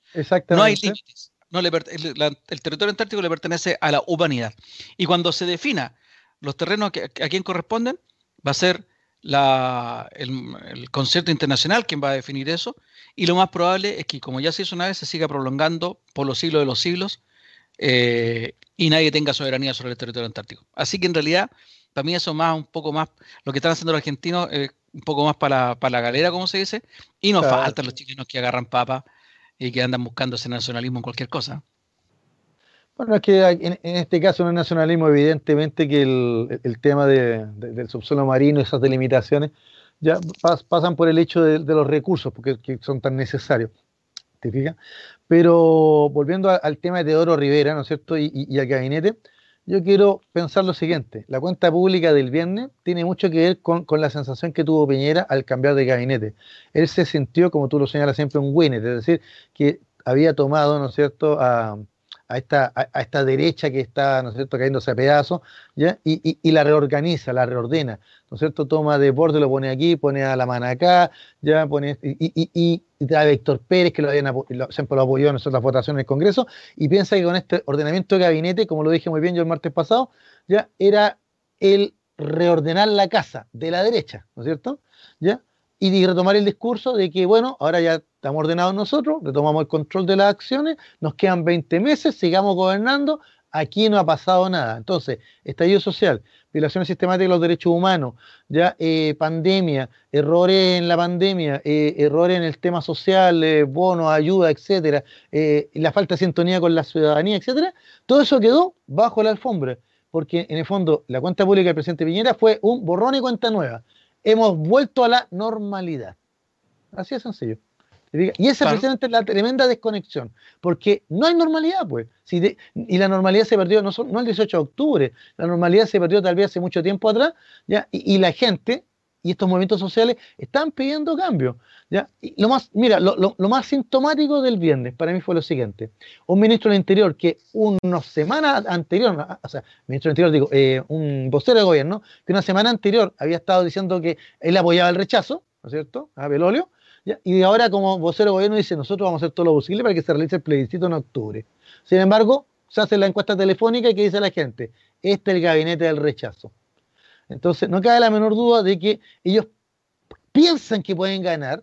no hay límites. No el, territorio antártico le pertenece a la humanidad. Y cuando se defina los terrenos a, quien corresponden, va a ser la, el, el, concierto internacional quien va a definir eso. Y lo más probable es que, como ya se hizo una vez, se siga prolongando por los siglos de los siglos eh, y nadie tenga soberanía sobre el territorio antártico. Así que en realidad, para mí eso más, un poco más, lo que están haciendo los argentinos, es un poco más para, la galera, como se dice, y nos faltan los chilenos que agarran papas y que andan buscando ese nacionalismo en cualquier cosa. Bueno, es que en, este caso no es nacionalismo, evidentemente que el, tema del subsuelo marino, esas delimitaciones, ya pasan por el hecho de, los recursos, porque son tan necesarios. ¿Te fijas? Pero volviendo al tema de Teodoro Rivera, ¿no es cierto? Y, y, al gabinete, yo quiero pensar lo siguiente. La cuenta pública del viernes tiene mucho que ver con, la sensación que tuvo Piñera al cambiar de gabinete. Él se sintió, como tú lo señalas siempre, un winner, es decir, que había tomado, ¿no es cierto?, a, a esta, a, esta derecha que está, ¿no es cierto?, cayéndose a pedazos, ¿ya? Y, y, la reorganiza, la reordena, ¿no es cierto?, toma de borde, lo pone aquí, pone a la mano acá, ya pone, y, y, a Víctor Pérez, que lo habían, siempre lo apoyó en las votaciones en el Congreso, y piensa que con este ordenamiento de gabinete, como lo dije muy bien yo el martes pasado, ya era el reordenar la casa de la derecha, ¿no es cierto?, ¿ya? y retomar el discurso de que, bueno, ahora ya estamos ordenados nosotros, retomamos el control de las acciones, nos quedan 20 meses, sigamos gobernando, aquí no ha pasado nada. Entonces, estallido social, violaciones sistemáticas de los derechos humanos, ya eh, pandemia, errores en la pandemia, eh, errores en el tema social, eh, bonos, ayuda, etcétera, la falta de sintonía con la ciudadanía, etcétera, todo eso quedó bajo la alfombra, porque en el fondo la cuenta pública del presidente Piñera fue un borrón y cuenta nueva hemos vuelto a la normalidad. Así de sencillo. Y esa precisamente es la tremenda desconexión, porque no hay normalidad, pues. y la normalidad se perdió no, no, el 18 de octubre, la normalidad se perdió tal vez hace mucho tiempo atrás, ¿ya? y la gente y estos movimientos sociales están pidiendo cambio. ¿ya? lo más, mira, lo, más sintomático del viernes para mí fue lo siguiente. Un ministro del Interior que una semana anterior, o sea, ministro del Interior, digo, eh, un vocero de gobierno, que una semana anterior había estado diciendo que él apoyaba el rechazo, ¿no es cierto?, a Belolio. Y ahora como vocero de gobierno dice, nosotros vamos a hacer todo lo posible para que se realice el plebiscito en octubre. Sin embargo, se hace la encuesta telefónica y que dice la gente, este es el gabinete del rechazo. Entonces, no cabe la menor duda de que ellos piensan que pueden ganar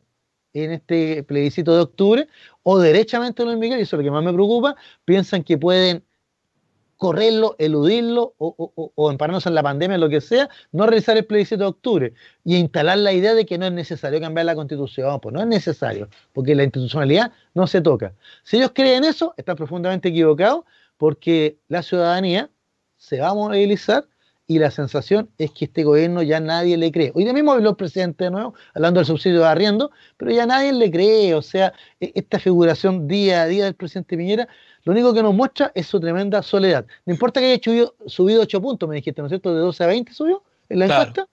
en este plebiscito de octubre, o derechamente Luis Miguel, y eso es lo que más me preocupa, piensan que pueden correrlo, eludirlo o, o, empararnos en la pandemia, lo que sea, no realizar el plebiscito de octubre y instalar la idea de que no es necesario cambiar la constitución, pues no es necesario, porque la institucionalidad no se toca. Si ellos creen eso, están profundamente equivocados porque la ciudadanía se va a movilizar y la sensación es que este gobierno ya nadie le cree. Hoy mismo habló el presidente de nuevo, hablando del subsidio de arriendo, pero ya nadie le cree. O sea, e, esta figuración día a día del presidente Piñera, lo único que nos muestra es su tremenda soledad. No importa que haya subido, subido 8 puntos, me dijiste, ¿no es cierto? De 12 a 20 subió en la encuesta.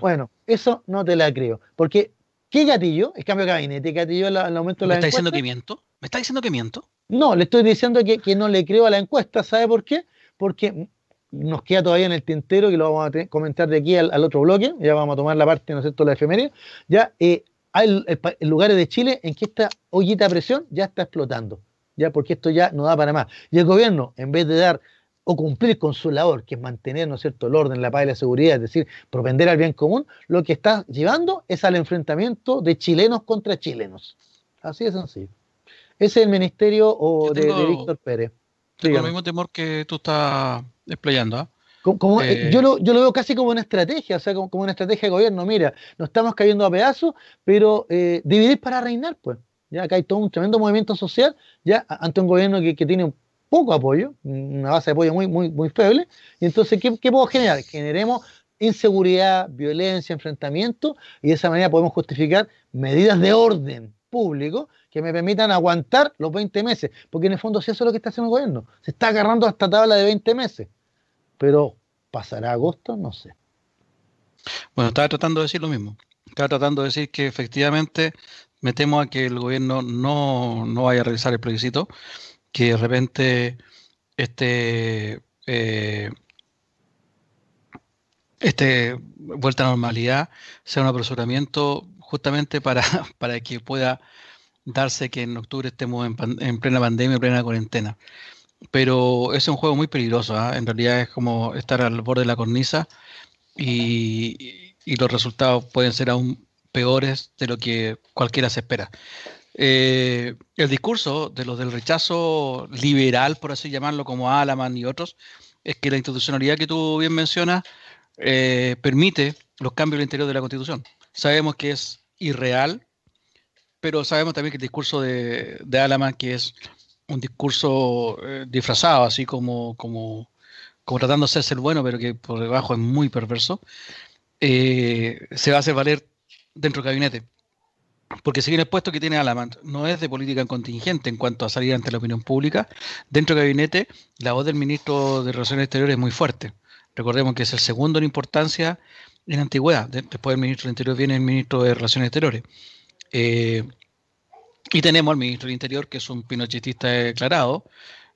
Bueno, eso no te la creo. Porque, ¿qué gatillo? El cambio de gabinete, ¿qué gatillo el, aumento de la ¿Me está diciendo que miento? ¿Me está diciendo que miento? No, le estoy diciendo que, que no le creo a la encuesta. ¿Sabe por qué? Porque nos queda todavía en el tintero, que lo vamos a comentar de aquí al, otro bloque, ya vamos a tomar la parte, ¿no es cierto?, la efeméride, ya eh, hay lugares de Chile en que esta ollita a presión ya está explotando, ya porque esto ya no da para más. Y el gobierno, en vez de dar o cumplir con su labor, que es mantener, ¿no es cierto?, el orden, la paz y la seguridad, es decir, propender al bien común, lo que está llevando es al enfrentamiento de chilenos contra chilenos. Así de sencillo. Ese es el ministerio de, Víctor Pérez. Tengo el mismo temor que tú estás desplayando. ¿ah? Como, eh, yo, lo, yo, lo, veo casi como una estrategia, o sea, como, una estrategia de gobierno. Mira, nos estamos cayendo a pedazos, pero eh, dividir para reinar, pues. Ya acá hay todo un tremendo movimiento social, ya ante un gobierno que, que tiene poco apoyo, una base de apoyo muy, muy, muy feble. Y entonces, ¿qué, qué podemos generar? Generemos inseguridad, violencia, enfrentamiento, y de esa manera podemos justificar medidas de orden público que me permitan aguantar los 20 meses, porque en el fondo si eso es lo que está haciendo el gobierno, se está agarrando a esta tabla de 20 meses, pero ¿pasará agosto? No sé. Bueno, estaba tratando de decir lo mismo, estaba tratando de decir que efectivamente me temo a que el gobierno no, vaya a realizar el plebiscito, que de repente este, eh, este vuelta a normalidad sea un apresuramiento justamente para, para que pueda darse que en octubre estemos en, plena pandemia, en plena cuarentena. Pero es un juego muy peligroso, ¿ah? en realidad es como estar al borde de la cornisa y, los resultados pueden ser aún peores de lo que cualquiera se espera. Eh, el discurso de los del rechazo liberal, por así llamarlo, como Alaman y otros, es que la institucionalidad que tú bien mencionas eh, permite los cambios al interior de la Constitución. Sabemos que es irreal, pero sabemos también que el discurso de, de Alaman, que es un discurso eh, disfrazado, así como, como, como tratando de hacerse el bueno, pero que por debajo es muy perverso, eh, se va a hacer valer dentro del gabinete. Porque si bien el puesto que tiene Alamant no es de política contingente en cuanto a salir ante la opinión pública, dentro del gabinete la voz del ministro de Relaciones Exteriores es muy fuerte. Recordemos que es el segundo en importancia en antigüedad. después del ministro del Interior viene el ministro de Relaciones Exteriores. Eh, y tenemos al ministro del Interior, que es un pinochetista declarado,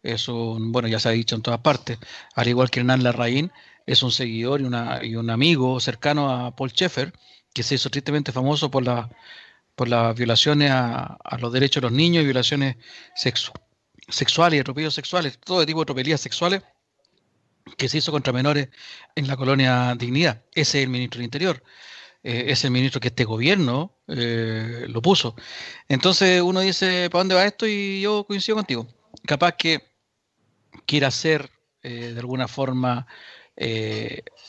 es un, bueno, ya se ha dicho en todas partes, al igual que Hernán Larraín, es un seguidor y, una, y un amigo cercano a Paul Schaeffer, que se hizo tristemente famoso por, la, por las violaciones a, los derechos de los niños y violaciones sexuales y atropellos sexuales, todo tipo de tropelías sexuales que se hizo contra menores en la colonia Dignidad. Ese es el ministro del Interior. Eh, es el ministro que este gobierno eh, lo puso. Entonces uno dice, ¿para dónde va esto? Y yo coincido contigo. Capaz que quiera hacer eh, de alguna forma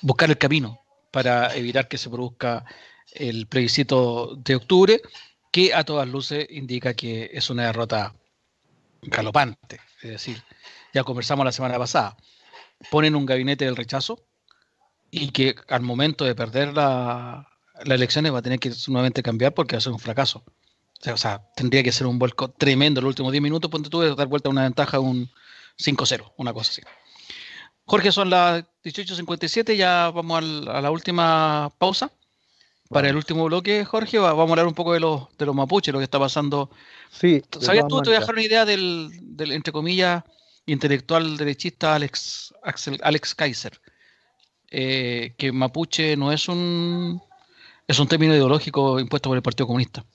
buscar el camino para evitar que se produzca el plebiscito de octubre, que a todas luces indica que es una derrota galopante. Es decir, ya conversamos la semana pasada, ponen un gabinete del rechazo y que al momento de perder la, las elecciones va a tener que nuevamente cambiar porque va a ser un fracaso. O sea, tendría que ser un vuelco tremendo en los últimos 10 minutos, ponte tú de dar vuelta a una ventaja, un 5-0, una cosa así. Jorge, son las 18.57, ya vamos a la última pausa. Para el último bloque, Jorge, vamos a hablar un poco de los, de los mapuches, lo que está pasando. Sí. ¿Sabías tú? Te voy a dejar una idea del, del entre comillas, intelectual derechista Alex, Alex Kaiser. Eh, que mapuche no es un es un término ideológico impuesto por el Partido Comunista.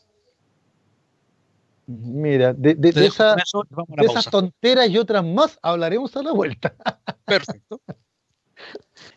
Mira, de, esas tonteras y otras más hablaremos a la vuelta. Perfecto.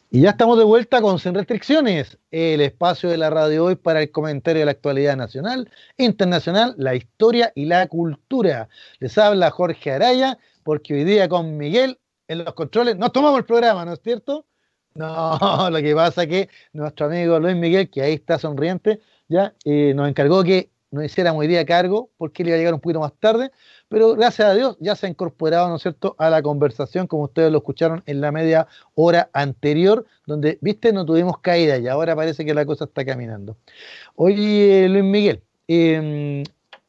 Y ya estamos de vuelta con Sin Restricciones, el espacio de la radio hoy para el comentario de la actualidad nacional, internacional, la historia y la cultura. Les habla Jorge Araya, porque hoy día con Miguel en los controles nos tomamos el programa, ¿no es cierto? No, lo que pasa es que nuestro amigo Luis Miguel, que ahí está sonriente, ya eh, nos encargó que nos hiciéramos hoy día cargo, porque él iba a llegar un poquito más tarde, pero gracias a Dios ya se ha incorporado, ¿no es cierto?, a la conversación, como ustedes lo escucharon en la media hora anterior, donde, viste, no tuvimos caída y ahora parece que la cosa está caminando. Oye, Luis Miguel, em,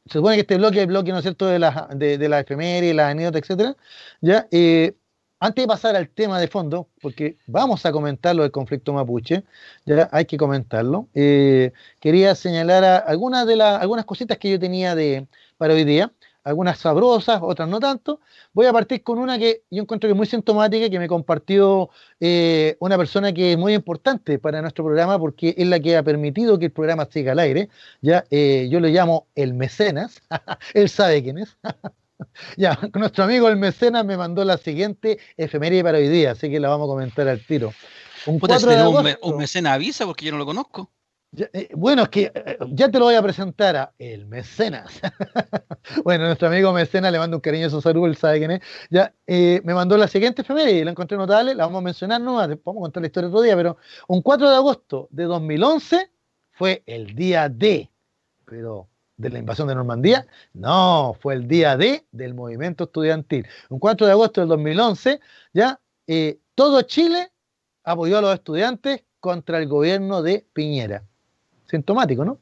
se supone que este bloque, el bloque, ¿no es cierto?, de la, de, de la efeméride, la anécdota, etcétera, ya, eh, antes de pasar al tema de fondo, porque vamos a comentar lo del conflicto mapuche, ya hay que comentarlo, eh, quería señalar algunas de las algunas cositas que yo tenía de, para hoy día, algunas sabrosas, otras no tanto. Voy a partir con una que yo encuentro que es muy sintomática, que me compartió eh, una persona que es muy importante para nuestro programa, porque es la que ha permitido que el programa siga al aire. Ya, eh, yo le llamo el mecenas, él sabe quién es. Ya, nuestro amigo el mecenas me mandó la siguiente efeméride para hoy día, así que la vamos a comentar al tiro. Un, un, mecenas avisa porque yo no lo conozco. Eh, bueno, es que eh, ya te lo voy a presentar a el mecenas. bueno, nuestro amigo mecenas le mando un cariñoso saludo, él sabe quién es. Ya, eh, me mandó la siguiente efeméride, la encontré notable, la vamos a mencionar, no, vamos a contar la historia otro día, pero un 4 de agosto de 2011 fue el día D, pero de la invasión de Normandía? No, fue el día D del movimiento estudiantil. Un 4 de agosto del 2011, ya todo Chile apoyó a los estudiantes contra el gobierno de Piñera. Sintomático, ¿no?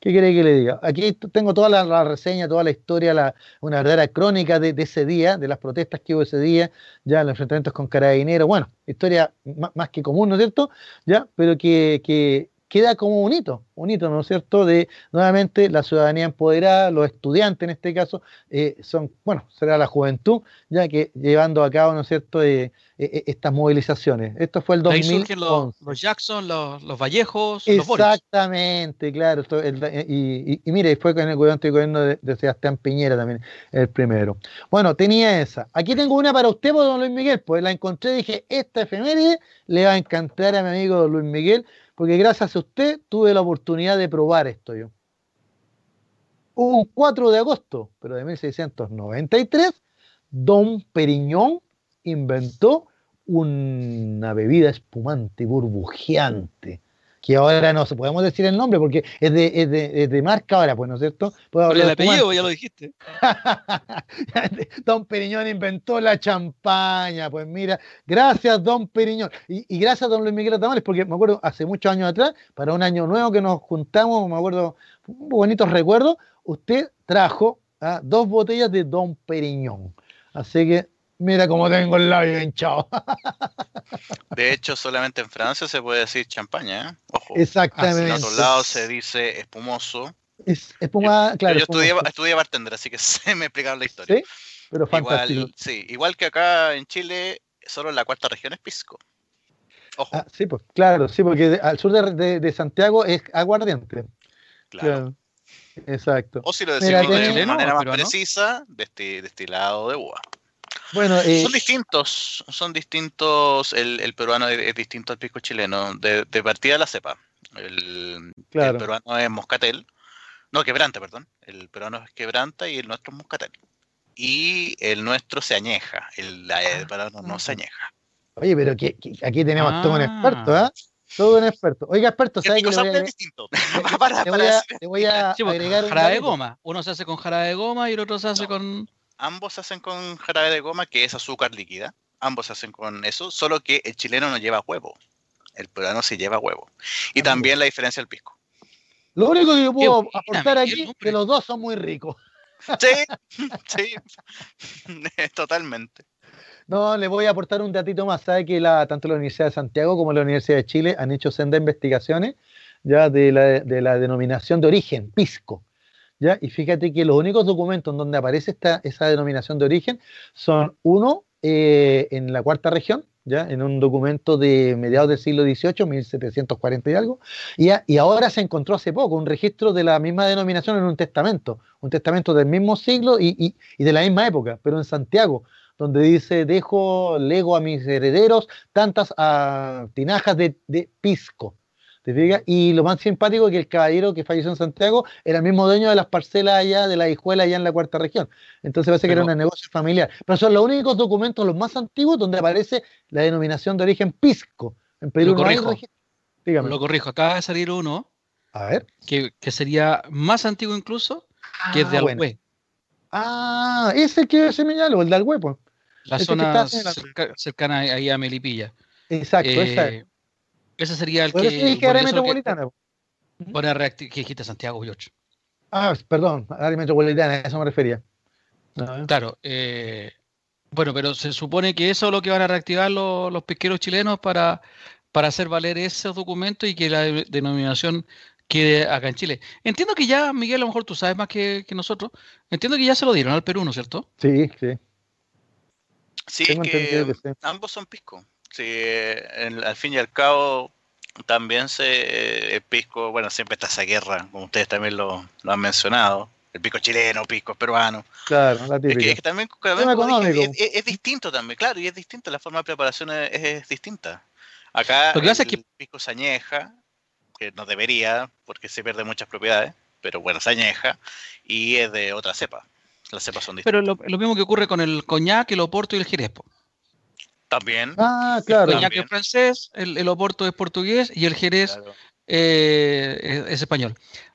¿Qué quiere que le diga? Aquí tengo toda la, reseña, toda la historia, la, una verdadera crónica de, ese día, de las protestas que hubo ese día, ya los enfrentamientos con carabineros, bueno, historia más, que común, ¿no es cierto? Ya, pero que, que queda como un hito, un hito, ¿no es cierto?, de nuevamente la ciudadanía empoderada, los estudiantes en este caso, eh, son, bueno, será la juventud, ya que llevando a cabo, ¿no es cierto?, de, eh, eh, estas movilizaciones. Esto fue el 2011. Los, los, Jackson, los, los Vallejos, Exactamente, claro. y, y, mire, fue con el gobierno, de, de, Sebastián Piñera también, el primero. Bueno, tenía esa. Aquí tengo una para usted, don Luis Miguel, pues la encontré y dije, esta efeméride le va a encantar a mi amigo Luis Miguel, porque gracias a usted tuve la oportunidad de probar esto yo. Un 4 de agosto, pero de 1693, Don Periñón inventó una bebida espumante y burbujeante que ahora no se podemos decir el nombre porque es de, es de, de marca ahora, pues, ¿no es cierto? Pero el apellido ya lo dijiste. don Periñón inventó la champaña, pues mira, gracias Don Periñón. Y, gracias a Don Luis Miguel Tamales, porque me acuerdo hace muchos años atrás, para un año nuevo que nos juntamos, me acuerdo, bonitos recuerdos, usted trajo ¿ah? dos botellas de Don Periñón. Así que Mira cómo tengo el labio hinchado. De hecho, solamente en Francia se puede decir champaña, ¿eh? Ojo. Exactamente. En otro lado se dice espumoso. Es, espuma, claro. Yo estudié, bartender, así que se me explicaron la historia. Sí, pero fantástico. Igual, sí, igual que acá en Chile, solo en la cuarta región es pisco. Ojo. Ah, sí, pues claro, sí, porque al sur de, Santiago es aguardiente. Claro. Exacto. O si lo decimos de manera más precisa, destilado de uva. Bueno, eh, son distintos, son distintos, el, peruano es, distinto al pisco chileno, de, partida la cepa. El, peruano es moscatel, no, quebranta, perdón. El peruano es quebranta y el nuestro es moscatel. Y el nuestro se añeja, el, ah. peruano no se añeja. Oye, pero aquí, aquí tenemos todo un experto, ¿ah? Todo un experto. Oiga, experto, ¿sabe que le voy a, distinto. le voy a, agregar jarabe de goma. Uno se hace con jarabe de goma y el otro se hace con ambos se hacen con jarabe de goma, que es azúcar líquida. Ambos se hacen con eso, solo que el chileno no lleva huevo. El peruano sí lleva huevo. Y ah, también la diferencia del pisco. Lo único que yo puedo aportar aquí es que los dos son muy ricos. Sí, sí, totalmente. No, le voy a aportar un datito más. Sabe que la, tanto la Universidad de Santiago como la Universidad de Chile han hecho senda investigaciones ya de la, de la denominación de origen, pisco. Y fíjate que los únicos documentos en donde aparece esta, esa denominación de origen son uno eh, en la cuarta región, ¿ya? En un documento de mediados del siglo XVIII, 1740 y algo, y, y, ahora se encontró hace poco un registro de la misma denominación en un testamento, un testamento del mismo siglo y, de la misma época, pero en Santiago, donde dice, dejo, lego a mis herederos tantas ah, tinajas de pisco, y lo más simpático es que el caballero que falleció en Santiago era el mismo dueño de las parcelas allá, de la escuela allá en la cuarta región. Entonces parece que era un negocio familiar. Pero son los únicos documentos, los más antiguos, donde aparece la denominación de origen pisco. En Perú lo corrijo. Lo corrijo. Acaba de salir uno. A ver. Que, sería más antiguo incluso, que es de ah, Alhué. Ah, ese que se me o el de Alhué, pues. La zona cercana ahí a Melipilla. Exacto, esa es. Ese sería el que. Sí, que área metropolitana. Que dijiste Santiago 8. Ah, perdón, área metropolitana, a eso me refería. Claro, eh, bueno, pero se supone que eso es lo que van a reactivar los, los pesqueros chilenos para, para hacer valer esos documentos y que la denominación quede acá en Chile. Entiendo que ya, Miguel, a lo mejor tú sabes más que, nosotros, entiendo que ya se lo dieron al Perú, ¿no es cierto? Sí, sí. Sí, que, ambos son pisco. Sí, al fin y al cabo también se el pisco, bueno, siempre está esa guerra, como ustedes también lo, han mencionado, el pisco chileno, pisco peruano. Claro, la típica. Es que, también, es, distinto también, claro, y es distinto, la forma de preparación es, distinta. Acá el, pisco se añeja, que no debería, porque se pierde muchas propiedades, pero bueno, se añeja, y es de otra cepa. Las cepas son distintas. Pero lo, lo mismo que ocurre con el coñac, el oporto y el jerez. También. Ah, claro. El coñac es francés, el, Oporto es portugués y el Jerez eh, es, español.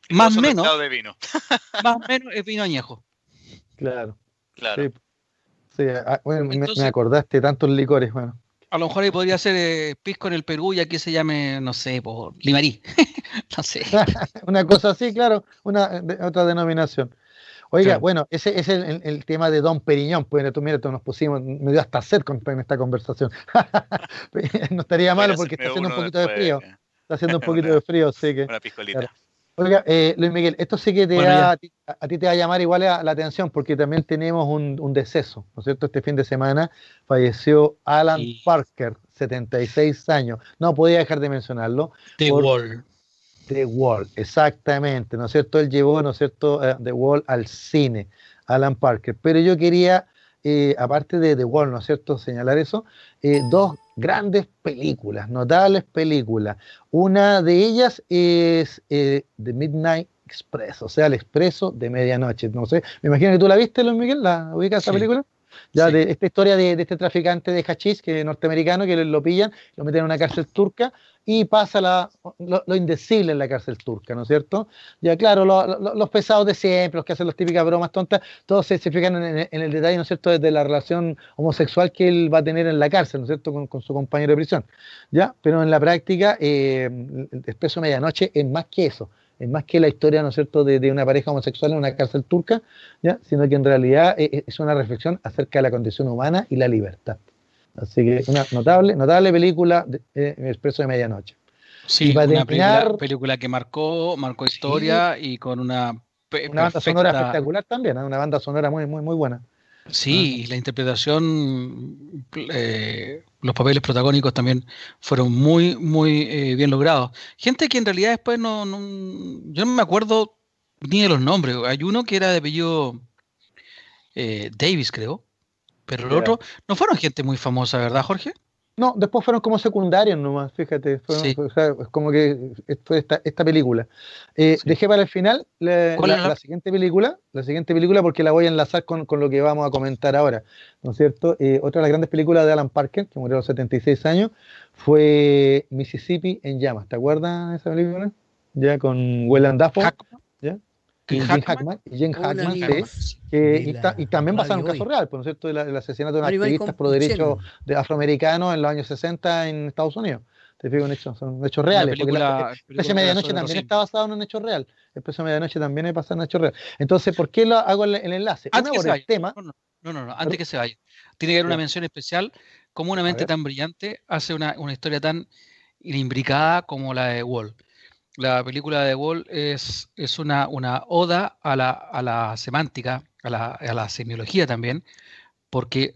Más o menos. De vino. más o menos es vino añejo. Claro. Claro. Sí. Ah, bueno, me, acordaste tantos licores, bueno. A lo mejor ahí podría ser eh, pisco en el Perú y aquí se llame, no sé, por limarí. no sé. una cosa así, claro, una otra denominación. Oiga, bueno, ese es el, tema de Don Periñón. Pues tú, mira, tú nos pusimos, me dio hasta sed con, esta conversación. no estaría malo porque está haciendo un poquito de frío. Está haciendo un poquito de frío, sí que. Una piscolita. Oiga, eh, Luis Miguel, esto sí que te a, ti, te va a llamar igual la, atención porque también tenemos un, deceso, ¿no es cierto? Este fin de semana falleció Alan Parker, 76 años. No podía dejar de mencionarlo. The Wall. The Wall, exactamente, ¿no es cierto? Él llevó, ¿no es cierto?, eh, The Wall al cine, Alan Parker. Pero yo quería, eh, aparte de The Wall, ¿no es cierto?, señalar eso, eh, dos grandes películas, notables películas. Una de ellas es The Midnight Express, o sea, el expreso de medianoche. No sé, me imagino que tú la viste, Luis Miguel, ¿la ubicas esa película? Ya, de esta historia de, este traficante de hachís que norteamericano que lo pillan, lo meten en una cárcel turca y pasa la, lo, indecible en la cárcel turca, ¿no es cierto? Ya claro, los pesados de siempre, los que hacen las típicas bromas tontas, todos se, fijan en, el detalle, ¿no es cierto?, desde la relación homosexual que él va a tener en la cárcel, ¿no es cierto?, con, su compañero de prisión, ¿ya? Pero en la práctica, eh, el Expreso Medianoche es más que eso, es más que la historia, ¿no es cierto?, de, una pareja homosexual en una cárcel turca, ¿ya? Sino que en realidad eh, es una reflexión acerca de la condición humana y la libertad. Así que una notable, notable película de, eh, Expreso de Medianoche. Sí, una película, que marcó, marcó historia y con una una banda sonora espectacular también, ¿eh? una banda sonora muy, muy, muy buena. Sí, la interpretación, eh, los papeles protagónicos también fueron muy, muy bien logrados. Gente que en realidad después no, no, yo no me acuerdo ni de los nombres. Hay uno que era de apellido Davis, creo, pero el otro, no fueron gente muy famosa, ¿verdad, Jorge? No, después fueron como secundarios nomás, fíjate. Fueron, como que fue esta, esta película. Eh, dejé para el final la, siguiente película, la siguiente película porque la voy a enlazar con, lo que vamos a comentar ahora, ¿no es cierto? Eh, otra de las grandes películas de Alan Parker, que murió a los 76 años, fue Mississippi en llamas. ¿Te acuerdas de esa película? Ya con Willem Dafoe. ¿Ya? y Hackman, Hackman y, también basado en un caso real, por pues, cierto, el, asesinato de un activistas por derechos de afroamericanos en los años 60 en Estados Unidos. Te fijo, hecho, son hechos reales. Película, porque la, Medianoche también está basado en un hecho real. El Precio de Medianoche también es basado en un hecho real. Entonces, ¿por qué lo hago el, el enlace? Antes que se vaya. Tema, no, no, no, antes que se vaya. Tiene que haber una mención especial. Como una mente tan brillante hace una, una historia tan imbricada como la de Wall la película de Wall es, es una, una, oda a la, a la semántica, a la, a la, semiología también, porque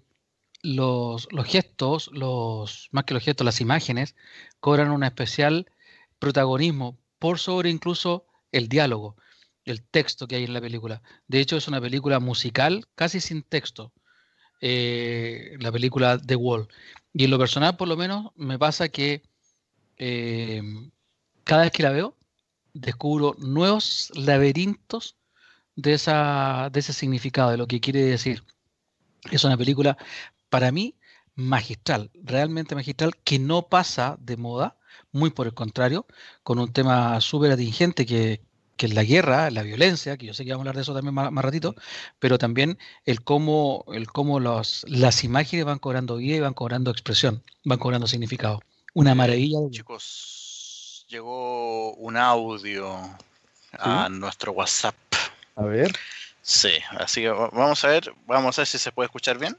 los, los, gestos, los, más que los gestos, las imágenes, cobran un especial protagonismo por sobre incluso el diálogo, el texto que hay en la película. De hecho, es una película musical casi sin texto, eh, la película de Wall. Y en lo personal, por lo menos, me pasa que eh, cada vez que la veo, descubro nuevos laberintos de, esa, de ese significado, de lo que quiere decir. Es una película, para mí, magistral, realmente magistral, que no pasa de moda, muy por el contrario, con un tema súper atingente que, que, es la guerra, la violencia, que yo sé que vamos a hablar de eso también más, ratito, pero también el cómo, el cómo los, las imágenes van cobrando vida y van cobrando expresión, van cobrando significado. Una maravilla. Chicos, llegó un audio a nuestro WhatsApp. A ver. Sí, así que vamos a ver, vamos a ver si se puede escuchar bien.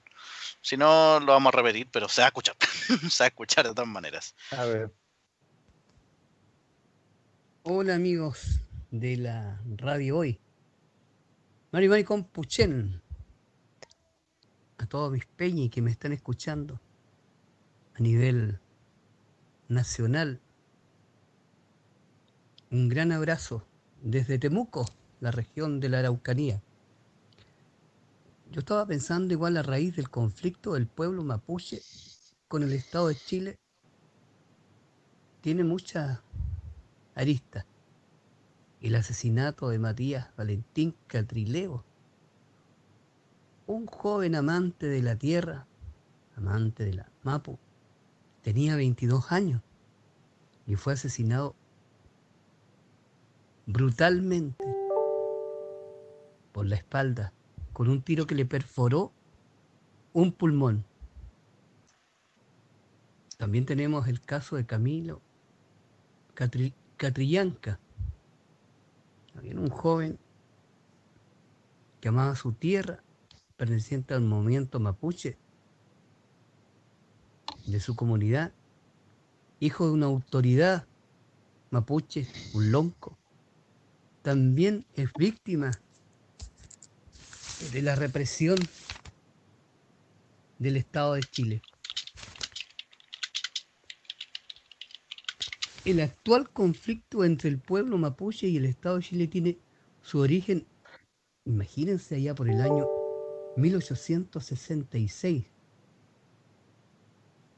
Si no, lo vamos a repetir, pero se va a escuchar. se va a escuchar de todas maneras. A ver. Hola amigos de la radio hoy. Mari Mari Puchen. A todos mis peñis que me están escuchando a nivel nacional un gran abrazo desde Temuco, la región de la Araucanía. Yo estaba pensando igual a raíz del conflicto del pueblo mapuche con el Estado de Chile. Tiene mucha arista. El asesinato de Matías Valentín Catrileo, un joven amante de la tierra, amante de la Mapu, tenía 22 años y fue asesinado brutalmente por la espalda con un tiro que le perforó un pulmón. También tenemos el caso de Camilo Catrillanca. Había un joven que amaba su tierra, perteneciente al movimiento mapuche de su comunidad, hijo de una autoridad mapuche, un lonco, también es víctima de la represión del Estado de Chile. El actual conflicto entre el pueblo mapuche y el Estado de Chile tiene su origen, imagínense allá por el año 1866,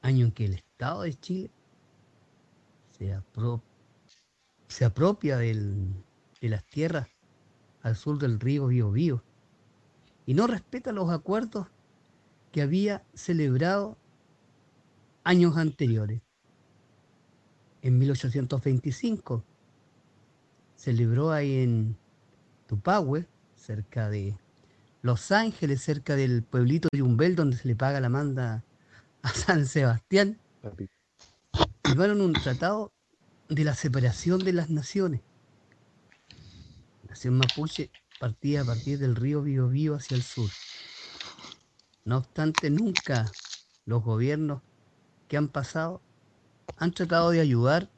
año en que el Estado de Chile se, se apropia del, de las tierras al sur del río Biobío y no respeta los acuerdos que había celebrado años anteriores. en 1825. Se libró ahí en Tupahue, cerca de Los Ángeles, cerca del pueblito de Umbel, donde se le paga la manda a San Sebastián. Firmaron un tratado de la separación de las naciones. Mapuche partía a partir del río Biobío hacia el sur. No obstante, nunca los gobiernos que han pasado han tratado de ayudar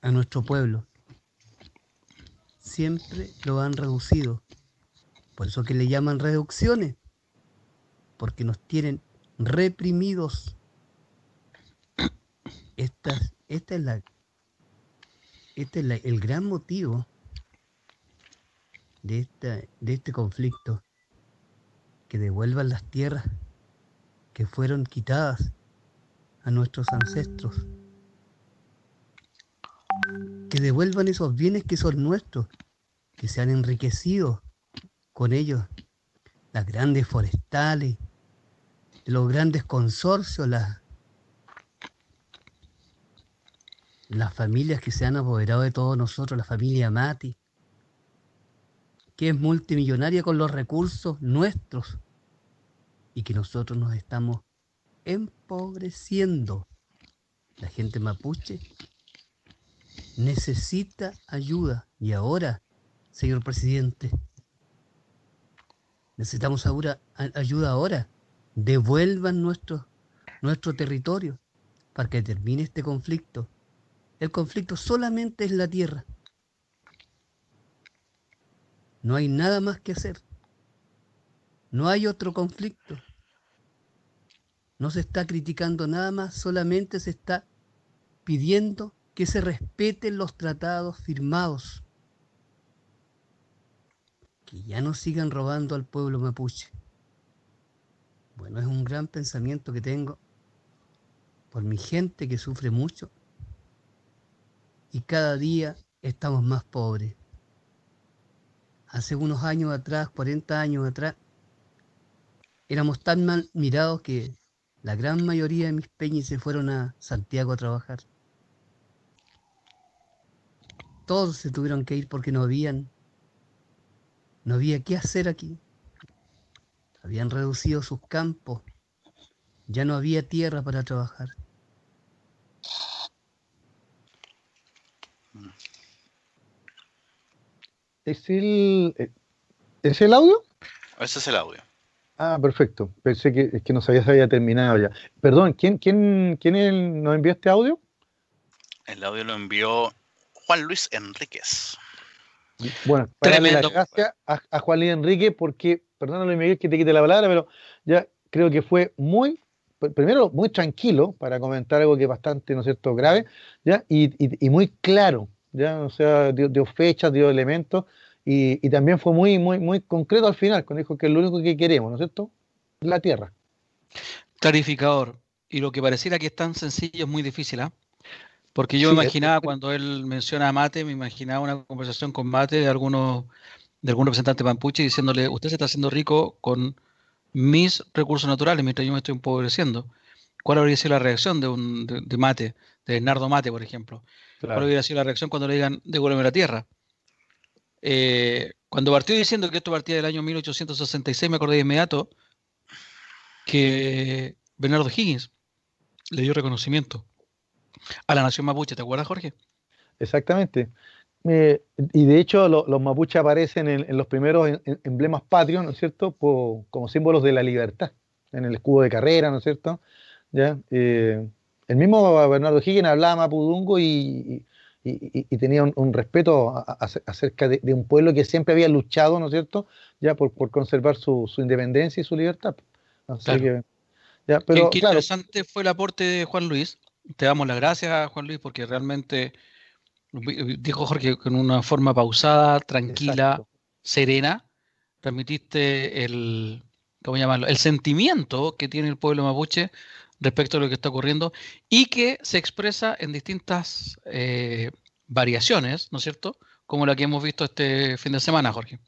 a nuestro pueblo. Siempre lo han reducido. Por eso que le llaman reducciones. Porque nos tienen reprimidos. Esta es la, este es el gran motivo de, esta, de este conflicto. Que devuelvan las tierras que fueron quitadas a nuestros ancestros. Que devuelvan esos bienes que son nuestros, que se han enriquecido con ellos. Las grandes forestales, los grandes consorcios, las, las familias que se han apoderado de todos nosotros, la familia Mati, que es multimillonaria con los recursos nuestros y que nosotros nos estamos empobreciendo. La gente mapuche necesita ayuda y ahora, señor presidente, necesitamos ayuda ahora. Devuelvan nuestro, nuestro territorio para que termine este conflicto. El conflicto solamente es la tierra. No hay nada más que hacer. No hay otro conflicto. No se está criticando nada más, solamente se está pidiendo que se respeten los tratados firmados. Que ya no sigan robando al pueblo mapuche. Bueno, es un gran pensamiento que tengo por mi gente que sufre mucho y cada día estamos más pobres. Hace unos años atrás, 40 años atrás, éramos tan mal mirados que la gran mayoría de mis peñas se fueron a Santiago a trabajar. Todos se tuvieron que ir porque no habían, no había qué hacer aquí. Habían reducido sus campos, ya no había tierra para trabajar. ¿Es el, eh, ¿Es el audio? Ese es el audio. Ah, perfecto. Pensé que, que no sabía si había terminado ya. Perdón, ¿quién, quién, quién nos envió este audio? El audio lo envió Juan Luis Enríquez. Bueno, Tremendo. gracias a, Juan Luis Enrique porque, perdóname Miguel que te quite la palabra, pero ya creo que fue muy, primero muy tranquilo para comentar algo que es bastante, ¿no es cierto?, grave, ¿ya? Y, y, muy claro, ¿ya? O sea, dio, dio fechas, dio elementos y, también fue muy, muy, muy concreto al final, cuando dijo que es lo único que queremos, ¿no es cierto? La tierra. Clarificador. Y lo que pareciera que es tan sencillo es muy difícil, ¿ah? Porque yo me imaginaba, cuando él menciona a Mate, me imaginaba una conversación con Mate de algunos de algún representante pampuche diciéndole, usted se está haciendo rico con mis recursos naturales mientras yo me estoy empobreciendo. ¿Cuál habría sido la reacción de un de, Mate, de Nardo Mate, por ejemplo? ¿Cuál habría sido la reacción cuando le digan, devuélveme la tierra? Eh, cuando partió diciendo que esto partía del año 1866, me acordé de inmediato que Bernardo Higgins le dio reconocimiento a la nación mapuche. ¿Te acuerdas, Jorge? Exactamente. y de hecho los mapuches aparecen en, los primeros emblemas patrios, ¿no es cierto?, como símbolos de la libertad, en el escudo de carrera, ¿no es cierto? ¿Ya? Eh, el mismo Bernardo Higgins hablaba mapudungo y, y, tenía un, respeto acerca de, un pueblo que siempre había luchado, ¿no es cierto?, ya por, conservar su, independencia y su libertad. Qué interesante fue el aporte de Juan Luis. Te damos las gracias, Juan Luis, porque realmente dijo Jorge con una forma pausada, tranquila, serena, transmitiste el, ¿cómo llamarlo? El sentimiento que tiene el pueblo mapuche respecto a lo que está ocurriendo y que se expresa en distintas eh, variaciones, ¿no es cierto? Como la que hemos visto este fin de semana, Jorge.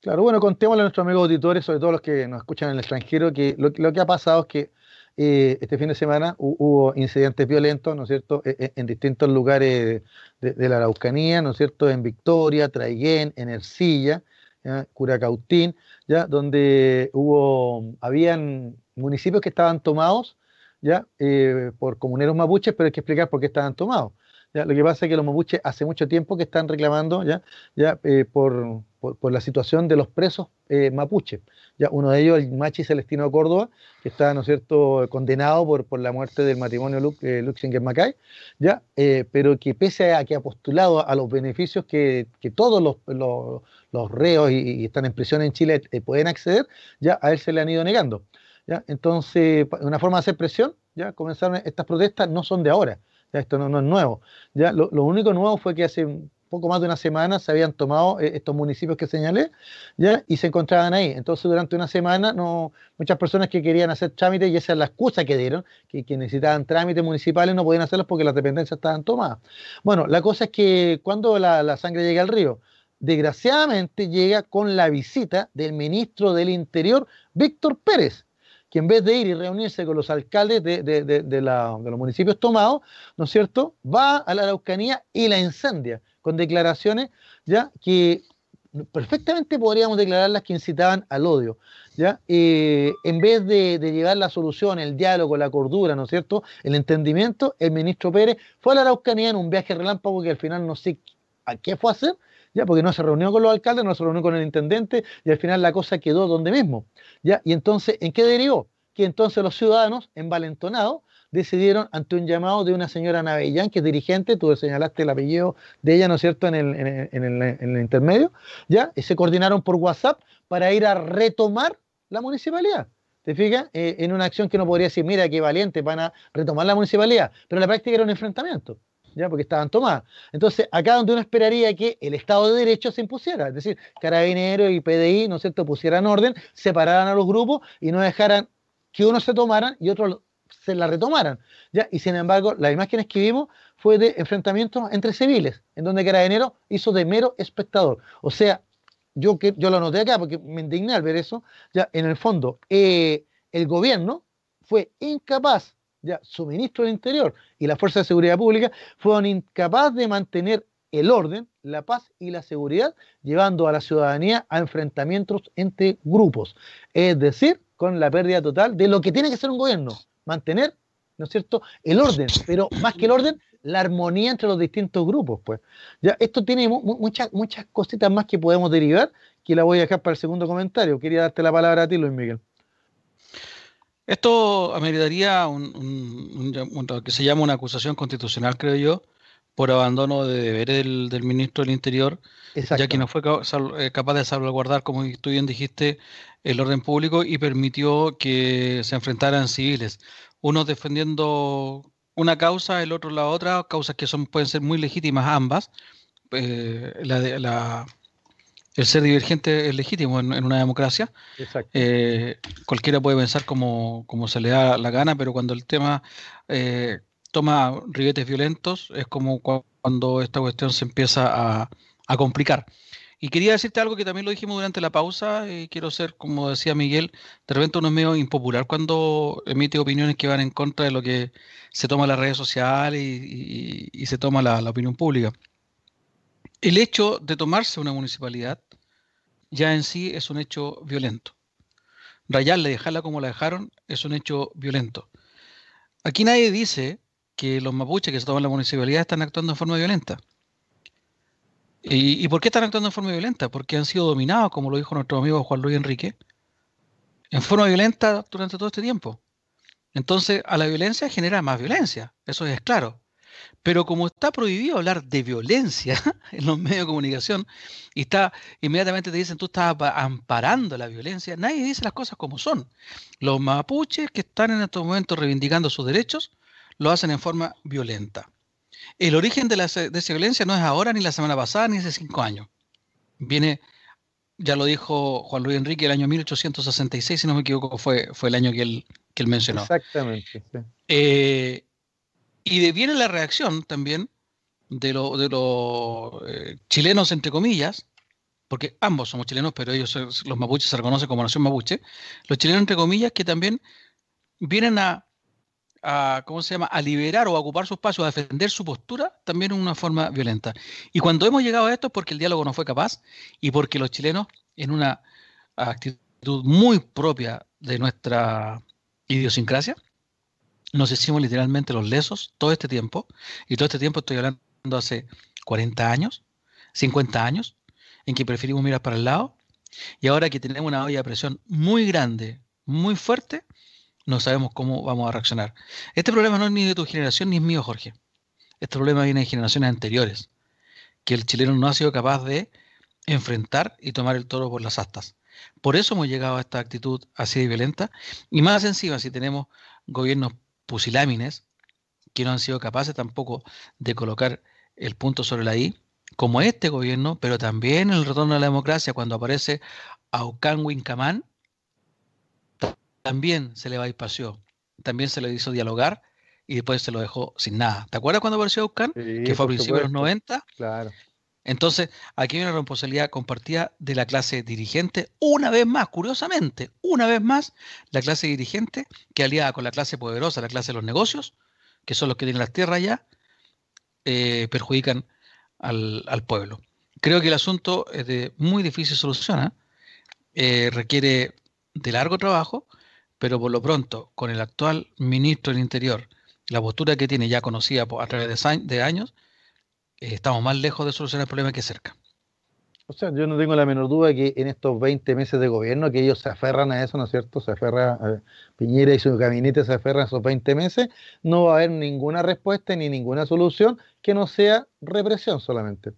Claro, bueno, contémosle a nuestros amigos auditores, sobre todo los que nos escuchan en el extranjero, que lo, que ha pasado es que este fin de semana hubo incidentes violentos, ¿no es cierto?, e, e, en, distintos lugares de, la Araucanía, ¿no es cierto?, en Victoria, Traiguén, en Ercilla, Curacautín, ¿ya? donde hubo, habían municipios que estaban tomados, ¿ya?, eh, por comuneros mapuches, pero hay que explicar por qué estaban tomados. Lo que pasa es que los mapuches hace mucho tiempo que están reclamando ya, ya eh, por, por, la situación de los presos eh, mapuches. Ya, uno de ellos, el Machi Celestino Córdoba, que está, ¿no cierto?, condenado por, por la muerte del matrimonio eh, Luxinger Macay, ya, eh, pero que pese a que ha postulado a los beneficios que, que todos los, los, los reos y, están en prisión en Chile pueden acceder, ya a él se le han ido negando. ¿Ya? Entonces, una forma de hacer presión, ya comenzaron estas protestas, no son de ahora esto no, es nuevo. Ya, lo, único nuevo fue que hace poco más de una semana se habían tomado eh, estos municipios que señalé ya y se encontraban ahí. Entonces durante una semana no muchas personas que querían hacer trámites y esa es la excusa que dieron, que, necesitaban trámites municipales no podían hacerlos porque las dependencias estaban tomadas. Bueno, la cosa es que cuando la sangre llega al río, desgraciadamente llega con la visita del ministro del Interior, Víctor Pérez que en vez de ir y reunirse con los alcaldes de, los municipios tomados, ¿no es cierto?, va a la Araucanía y la incendia, con declaraciones ya que perfectamente podríamos declararlas que incitaban al odio. ¿ya? en vez de, llevar la solución, el diálogo, la cordura, ¿no es cierto?, el entendimiento, el ministro Pérez fue a la Araucanía en un viaje relámpago que al final no sé a qué fue a hacer, ya porque no se reunió con los alcaldes, no se reunió con el intendente y al final la cosa quedó donde mismo. ¿ya? Y entonces, ¿en qué derivó? Que entonces los ciudadanos, envalentonados, decidieron ante un llamado de una señora Navellán, que es dirigente, tú señalaste el apellido de ella, ¿no es cierto?, en el, en el, en el, intermedio, ¿ya? Y se coordinaron por WhatsApp para ir a retomar la municipalidad. ¿Te fijas? Eh, en una acción que no podría decir, mira qué valiente, van a retomar la municipalidad, pero en la práctica era un enfrentamiento. ¿Ya? porque estaban tomadas. Entonces, acá donde uno esperaría que el Estado de Derecho se impusiera, es decir, Carabineros y PDI, ¿no es cierto?, pusieran orden, separaran a los grupos y no dejaran que unos se tomaran y otros se la retomaran. ¿ya? Y sin embargo, las imágenes que vimos fue de enfrentamientos entre civiles, en donde Carabineros hizo de mero espectador. O sea, yo, que, yo lo noté acá porque me indigné al ver eso, ya en el fondo, eh, el gobierno fue incapaz ya su ministro del Interior y la Fuerza de Seguridad Pública fueron incapaces de mantener el orden, la paz y la seguridad, llevando a la ciudadanía a enfrentamientos entre grupos. Es decir, con la pérdida total de lo que tiene que ser un gobierno, mantener, ¿no es cierto?, el orden, pero más que el orden, la armonía entre los distintos grupos, pues. Ya, esto tiene muchas, muchas cositas más que podemos derivar, que la voy a dejar para el segundo comentario. Quería darte la palabra a ti, Luis Miguel. Esto ameritaría un, lo que se llama una acusación constitucional, creo yo, por abandono de deberes del, ministro del Interior, ya que no fue eh, capaz de salvaguardar, como tú bien dijiste, el orden público y permitió que se enfrentaran civiles, unos defendiendo una causa, el otro la otra, causas que son pueden ser muy legítimas ambas. Eh, la, de, la, el ser divergente es legítimo en, una democracia. Eh, cualquiera puede pensar como, como, se le da la gana, pero cuando el tema eh, toma ribetes violentos, es como cuando esta cuestión se empieza a, complicar. Y quería decirte algo que también lo dijimos durante la pausa, y quiero ser, como decía Miguel, de repente uno es medio impopular cuando emite opiniones que van en contra de lo que se toma en las redes sociales y, se toma la opinión pública el hecho de tomarse una municipalidad ya en sí es un hecho violento. Rayarla y dejarla como la dejaron es un hecho violento. Aquí nadie dice que los mapuches que se toman la municipalidad están actuando en forma violenta. ¿Y, ¿Y, por qué están actuando en forma violenta? Porque han sido dominados, como lo dijo nuestro amigo Juan Luis Enrique, en forma violenta durante todo este tiempo. Entonces, a la violencia genera más violencia, eso es claro. Pero como está prohibido hablar de violencia en los medios de comunicación y está inmediatamente te dicen tú estás amparando la violencia, nadie dice las cosas como son. Los mapuches que están en estos momentos reivindicando sus derechos lo hacen en forma violenta. El origen de, la, de esa violencia no es ahora, ni la semana pasada, ni hace cinco años. Viene, ya lo dijo Juan Luis Enrique, el año 1866, si no me equivoco, fue, fue el año que él, que él mencionó. Exactamente. Eh, y viene la reacción también de, los eh, chilenos, entre comillas, porque ambos somos chilenos, pero ellos, los mapuches, se reconocen como nación mapuche, los chilenos, entre comillas, que también vienen a a, ¿cómo se llama?, a liberar o a ocupar su espacio, a defender su postura, también es una forma violenta. Y cuando hemos llegado a esto es porque el diálogo no fue capaz y porque los chilenos, en una actitud muy propia de nuestra idiosincrasia, nos hicimos literalmente los lesos todo este tiempo, y todo este tiempo estoy hablando hace 40 años, 50 años, en que preferimos mirar para el lado, y ahora que tenemos una olla de presión muy grande, muy fuerte, no sabemos cómo vamos a reaccionar. Este problema no es ni de tu generación ni es mío, Jorge. Este problema viene de generaciones anteriores, que el chileno no ha sido capaz de enfrentar y tomar el toro por las astas. Por eso hemos llegado a esta actitud así de violenta y más encima si tenemos gobiernos pusilámines que no han sido capaces tampoco de colocar el punto sobre la I, como este gobierno, pero también el retorno a la democracia cuando aparece Aucan Wincaman, también se le va y paseó, también se le hizo dialogar y después se lo dejó sin nada. ¿Te acuerdas cuando apareció Aucan? que fue a principios de los 90. Claro. Entonces, aquí hay una responsabilidad compartida de la clase dirigente, una vez más, curiosamente, una vez más, la clase dirigente que aliada con la clase poderosa, la clase de los negocios, que son los que tienen las tierras ya, eh, perjudican al, pueblo. Creo que el asunto es de muy difícil solución, ¿eh? Eh, requiere de largo trabajo, pero por lo pronto, con el actual ministro del Interior, la postura que tiene ya conocida a través de años, eh, estamos más lejos de solucionar el problema que cerca. O sea, yo no tengo la menor duda que en estos 20 meses de gobierno, que ellos se aferran a eso, ¿no es cierto? Se aferra, eh, Piñera y su gabinete se aferran a esos 20 meses, no va a haber ninguna respuesta ni ninguna solución que no sea represión solamente.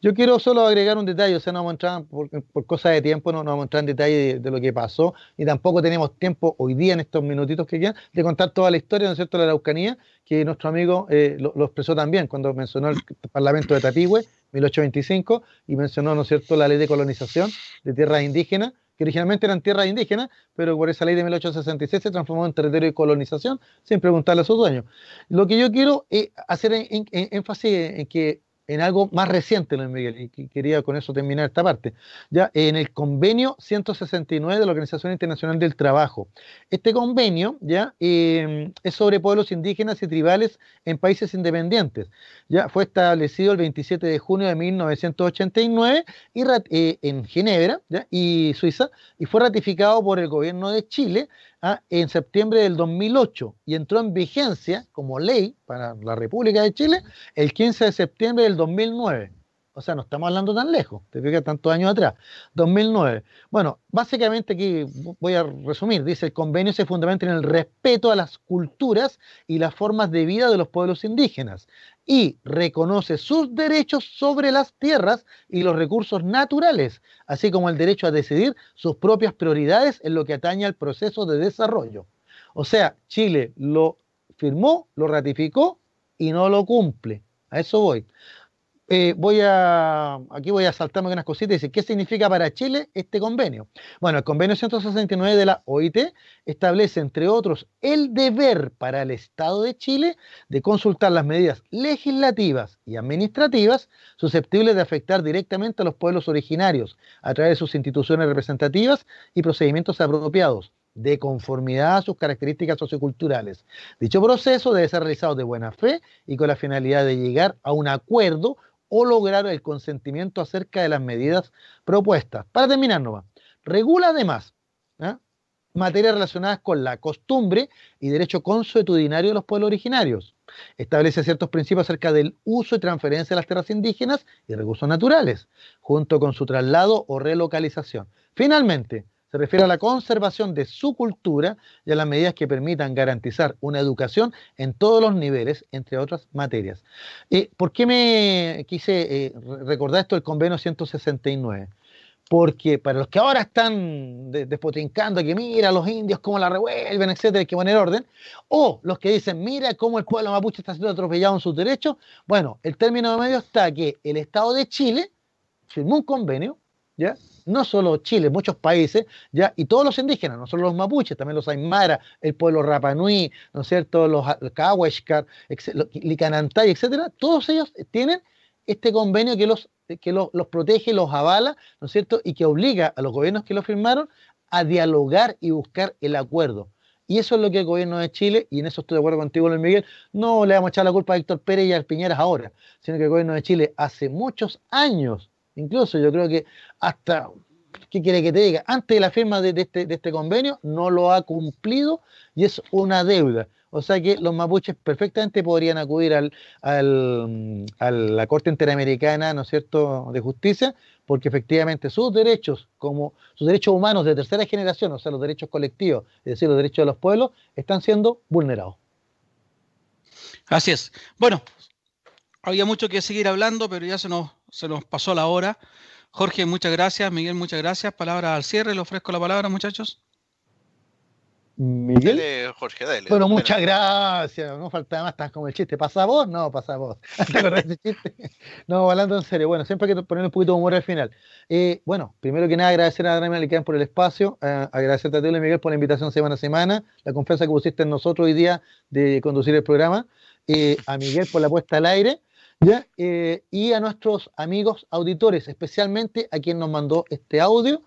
Yo quiero solo agregar un detalle, o sea, no vamos a entrar por, por cosas de tiempo, no, vamos a entrar en detalle de, lo que pasó, y tampoco tenemos tiempo hoy día en estos minutitos que quedan de contar toda la historia, ¿no es cierto?, de la Araucanía, que nuestro amigo eh, lo, expresó también cuando mencionó el Parlamento de Tapigüe, 1825, y mencionó, ¿no es cierto?, la ley de colonización de tierras indígenas, que originalmente eran tierras indígenas, pero por esa ley de 1866 se transformó en territorio de colonización sin preguntarle a sus dueños. Lo que yo quiero eh, hacer énfasis en que en algo más reciente, Luis Miguel, y quería con eso terminar esta parte, ya en el convenio 169 de la Organización Internacional del Trabajo. Este convenio ya em, es sobre pueblos indígenas y tribales en países independientes. Ya fue establecido el 27 de junio de 1989 y, eh, en Ginebra y Suiza y fue ratificado por el gobierno de Chile ¿ah? en septiembre del 2008 y entró en vigencia como ley para la República de Chile el 15 de septiembre del 2009. O sea, no estamos hablando tan lejos, te fijas tantos años atrás. 2009. Bueno, básicamente aquí voy a resumir. Dice, el convenio se fundamenta en el respeto a las culturas y las formas de vida de los pueblos indígenas y reconoce sus derechos sobre las tierras y los recursos naturales, así como el derecho a decidir sus propias prioridades en lo que atañe al proceso de desarrollo. O sea, Chile lo firmó, lo ratificó y no lo cumple. A eso voy. Eh, voy a, aquí voy a saltarme unas cositas y decir, ¿qué significa para Chile este convenio? Bueno, el convenio 169 de la OIT establece, entre otros, el deber para el Estado de Chile de consultar las medidas legislativas y administrativas susceptibles de afectar directamente a los pueblos originarios a través de sus instituciones representativas y procedimientos apropiados de conformidad a sus características socioculturales. Dicho proceso debe ser realizado de buena fe y con la finalidad de llegar a un acuerdo o lograr el consentimiento acerca de las medidas propuestas. Para terminar, regula además materias relacionadas con la costumbre y derecho consuetudinario de los pueblos originarios. Establece ciertos principios acerca del uso y transferencia de las tierras indígenas y recursos naturales, junto con su traslado o relocalización. Finalmente, se refiere a la conservación de su cultura y a las medidas que permitan garantizar una educación en todos los niveles, entre otras materias. Eh, ¿Por qué me quise eh, recordar esto del convenio 169? Porque para los que ahora están despotrincando que mira los indios cómo la revuelven, etcétera, hay que poner orden, o los que dicen mira cómo el pueblo mapuche está siendo atropellado en sus derechos, bueno, el término de medio está que el Estado de Chile firmó un convenio, ¿ya? No solo Chile, muchos países, ya, y todos los indígenas, no solo los mapuches, también los aymara, el pueblo rapanui, ¿no es cierto?, los kawashkar, licanantay, etcétera, todos ellos tienen este convenio que los, que los, los protege, los avala, ¿no es cierto?, y que obliga a los gobiernos que lo firmaron a dialogar y buscar el acuerdo. Y eso es lo que el gobierno de Chile, y en eso estoy de acuerdo contigo, Luis Miguel, no le vamos a echar la culpa a Héctor Pérez y a Piñeras ahora, sino que el gobierno de Chile hace muchos años, incluso yo creo que hasta, ¿qué quiere que te diga? Antes de la firma de, este, de este convenio, no lo ha cumplido y es una deuda. O sea que los mapuches perfectamente podrían acudir al, a la Corte Interamericana, ¿no es cierto?, de justicia, porque efectivamente sus derechos, como sus derechos humanos de tercera generación, o sea, los derechos colectivos, es decir, los derechos de los pueblos, están siendo vulnerados. Así es. Bueno, había mucho que seguir hablando, pero ya se nos, se nos pasó la hora. Jorge, muchas gracias. Miguel, muchas gracias. Palabra al cierre. Le ofrezco la palabra, muchachos. Miguel. Jorge, dale. Bueno, muchas gracias. No faltaba más, estás como el chiste. ¿Pasa vos? No, pasa vos. ¿Te acordás de ese chiste? No, hablando en serio. Bueno, siempre hay que poner un poquito de humor al final. Eh, bueno, primero que nada, agradecer a Daniel Alicán por el espacio. Eh, agradecerte a ti, Miguel, por la invitación semana a semana. La confianza que pusiste en nosotros hoy día de conducir el programa. Eh, a Miguel por la puesta al aire. ¿Ya? y a nuestros amigos auditores, especialmente a quien nos mandó este audio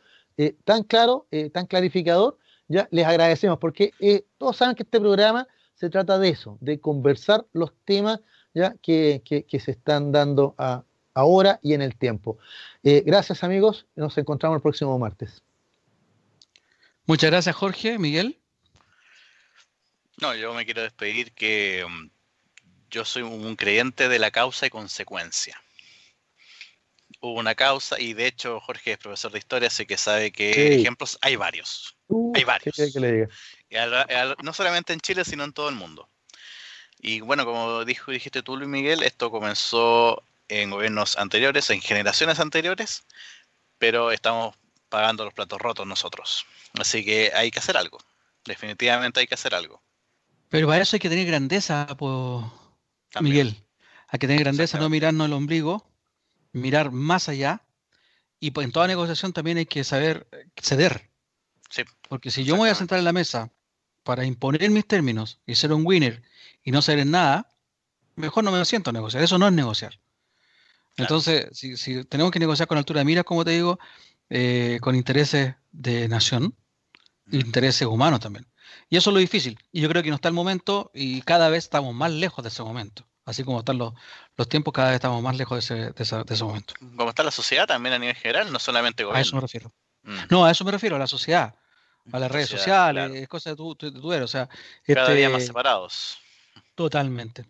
tan claro, tan clarificador ya les agradecemos porque eh, todos saben que este programa se trata de eso, de conversar los temas ya que, se están dando ahora y en el tiempo. Eh, gracias amigos, nos encontramos el próximo martes. Muchas gracias Jorge, Miguel. No, yo me quiero despedir que um, yo soy un creyente de la causa y consecuencia hubo una causa y de hecho Jorge es profesor de historia, así que sabe que ejemplos hay varios. Uh, hay varios. no solamente en Chile, sino en todo el mundo. Y bueno, como dijo, dijiste tú, Luis Miguel, esto comenzó en gobiernos anteriores, en generaciones anteriores, pero estamos pagando los platos rotos nosotros. Así que hay que hacer algo. Definitivamente hay que hacer algo. Pero para eso hay que tener grandeza, Miguel. Hay que tener grandeza, no mirarnos el ombligo mirar más allá y pues, en toda negociación también hay que saber eh, ceder. Porque si yo me voy a sentar en la mesa para imponer mis términos y ser un winner y no ser en nada, mejor no me siento a negociar. Eso no es negociar. Entonces, si, tenemos que negociar con altura de miras, como te digo, eh, con intereses de nación, intereses humanos también. Y eso es lo difícil. Y yo creo que no está el momento y cada vez estamos más lejos de ese momento así como están los, los tiempos, cada vez estamos más lejos de ese, de, ese momento. Como está la sociedad también a nivel general, no solamente gobierno. A eso me refiero. Mm. No, a eso me refiero, a la sociedad, a las redes sociales, cosas de tu, tu, o sea... Cada día este más separados. Totalmente.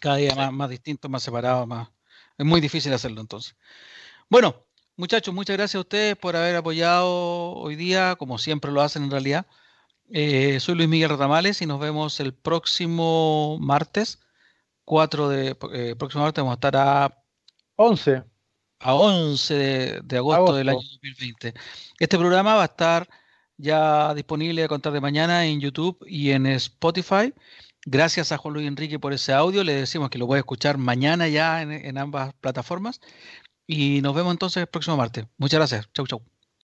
Cada día más, más distintos, más separados, más... Es muy difícil hacerlo entonces. Bueno, muchachos, muchas gracias a ustedes por haber apoyado hoy día, como siempre lo hacen en realidad. Eh, soy Luis Miguel Ratamales y nos vemos el próximo martes 4 de eh, próximo martes vamos a estar a 11. A 11 de, agosto, del año 2020. Este programa va a estar ya disponible a contar de mañana en YouTube y en Spotify. Gracias a Juan Luis Enrique por ese audio. Le decimos que lo puede escuchar mañana ya en, en ambas plataformas. Y nos vemos entonces el próximo martes. Muchas gracias. Chau, chau.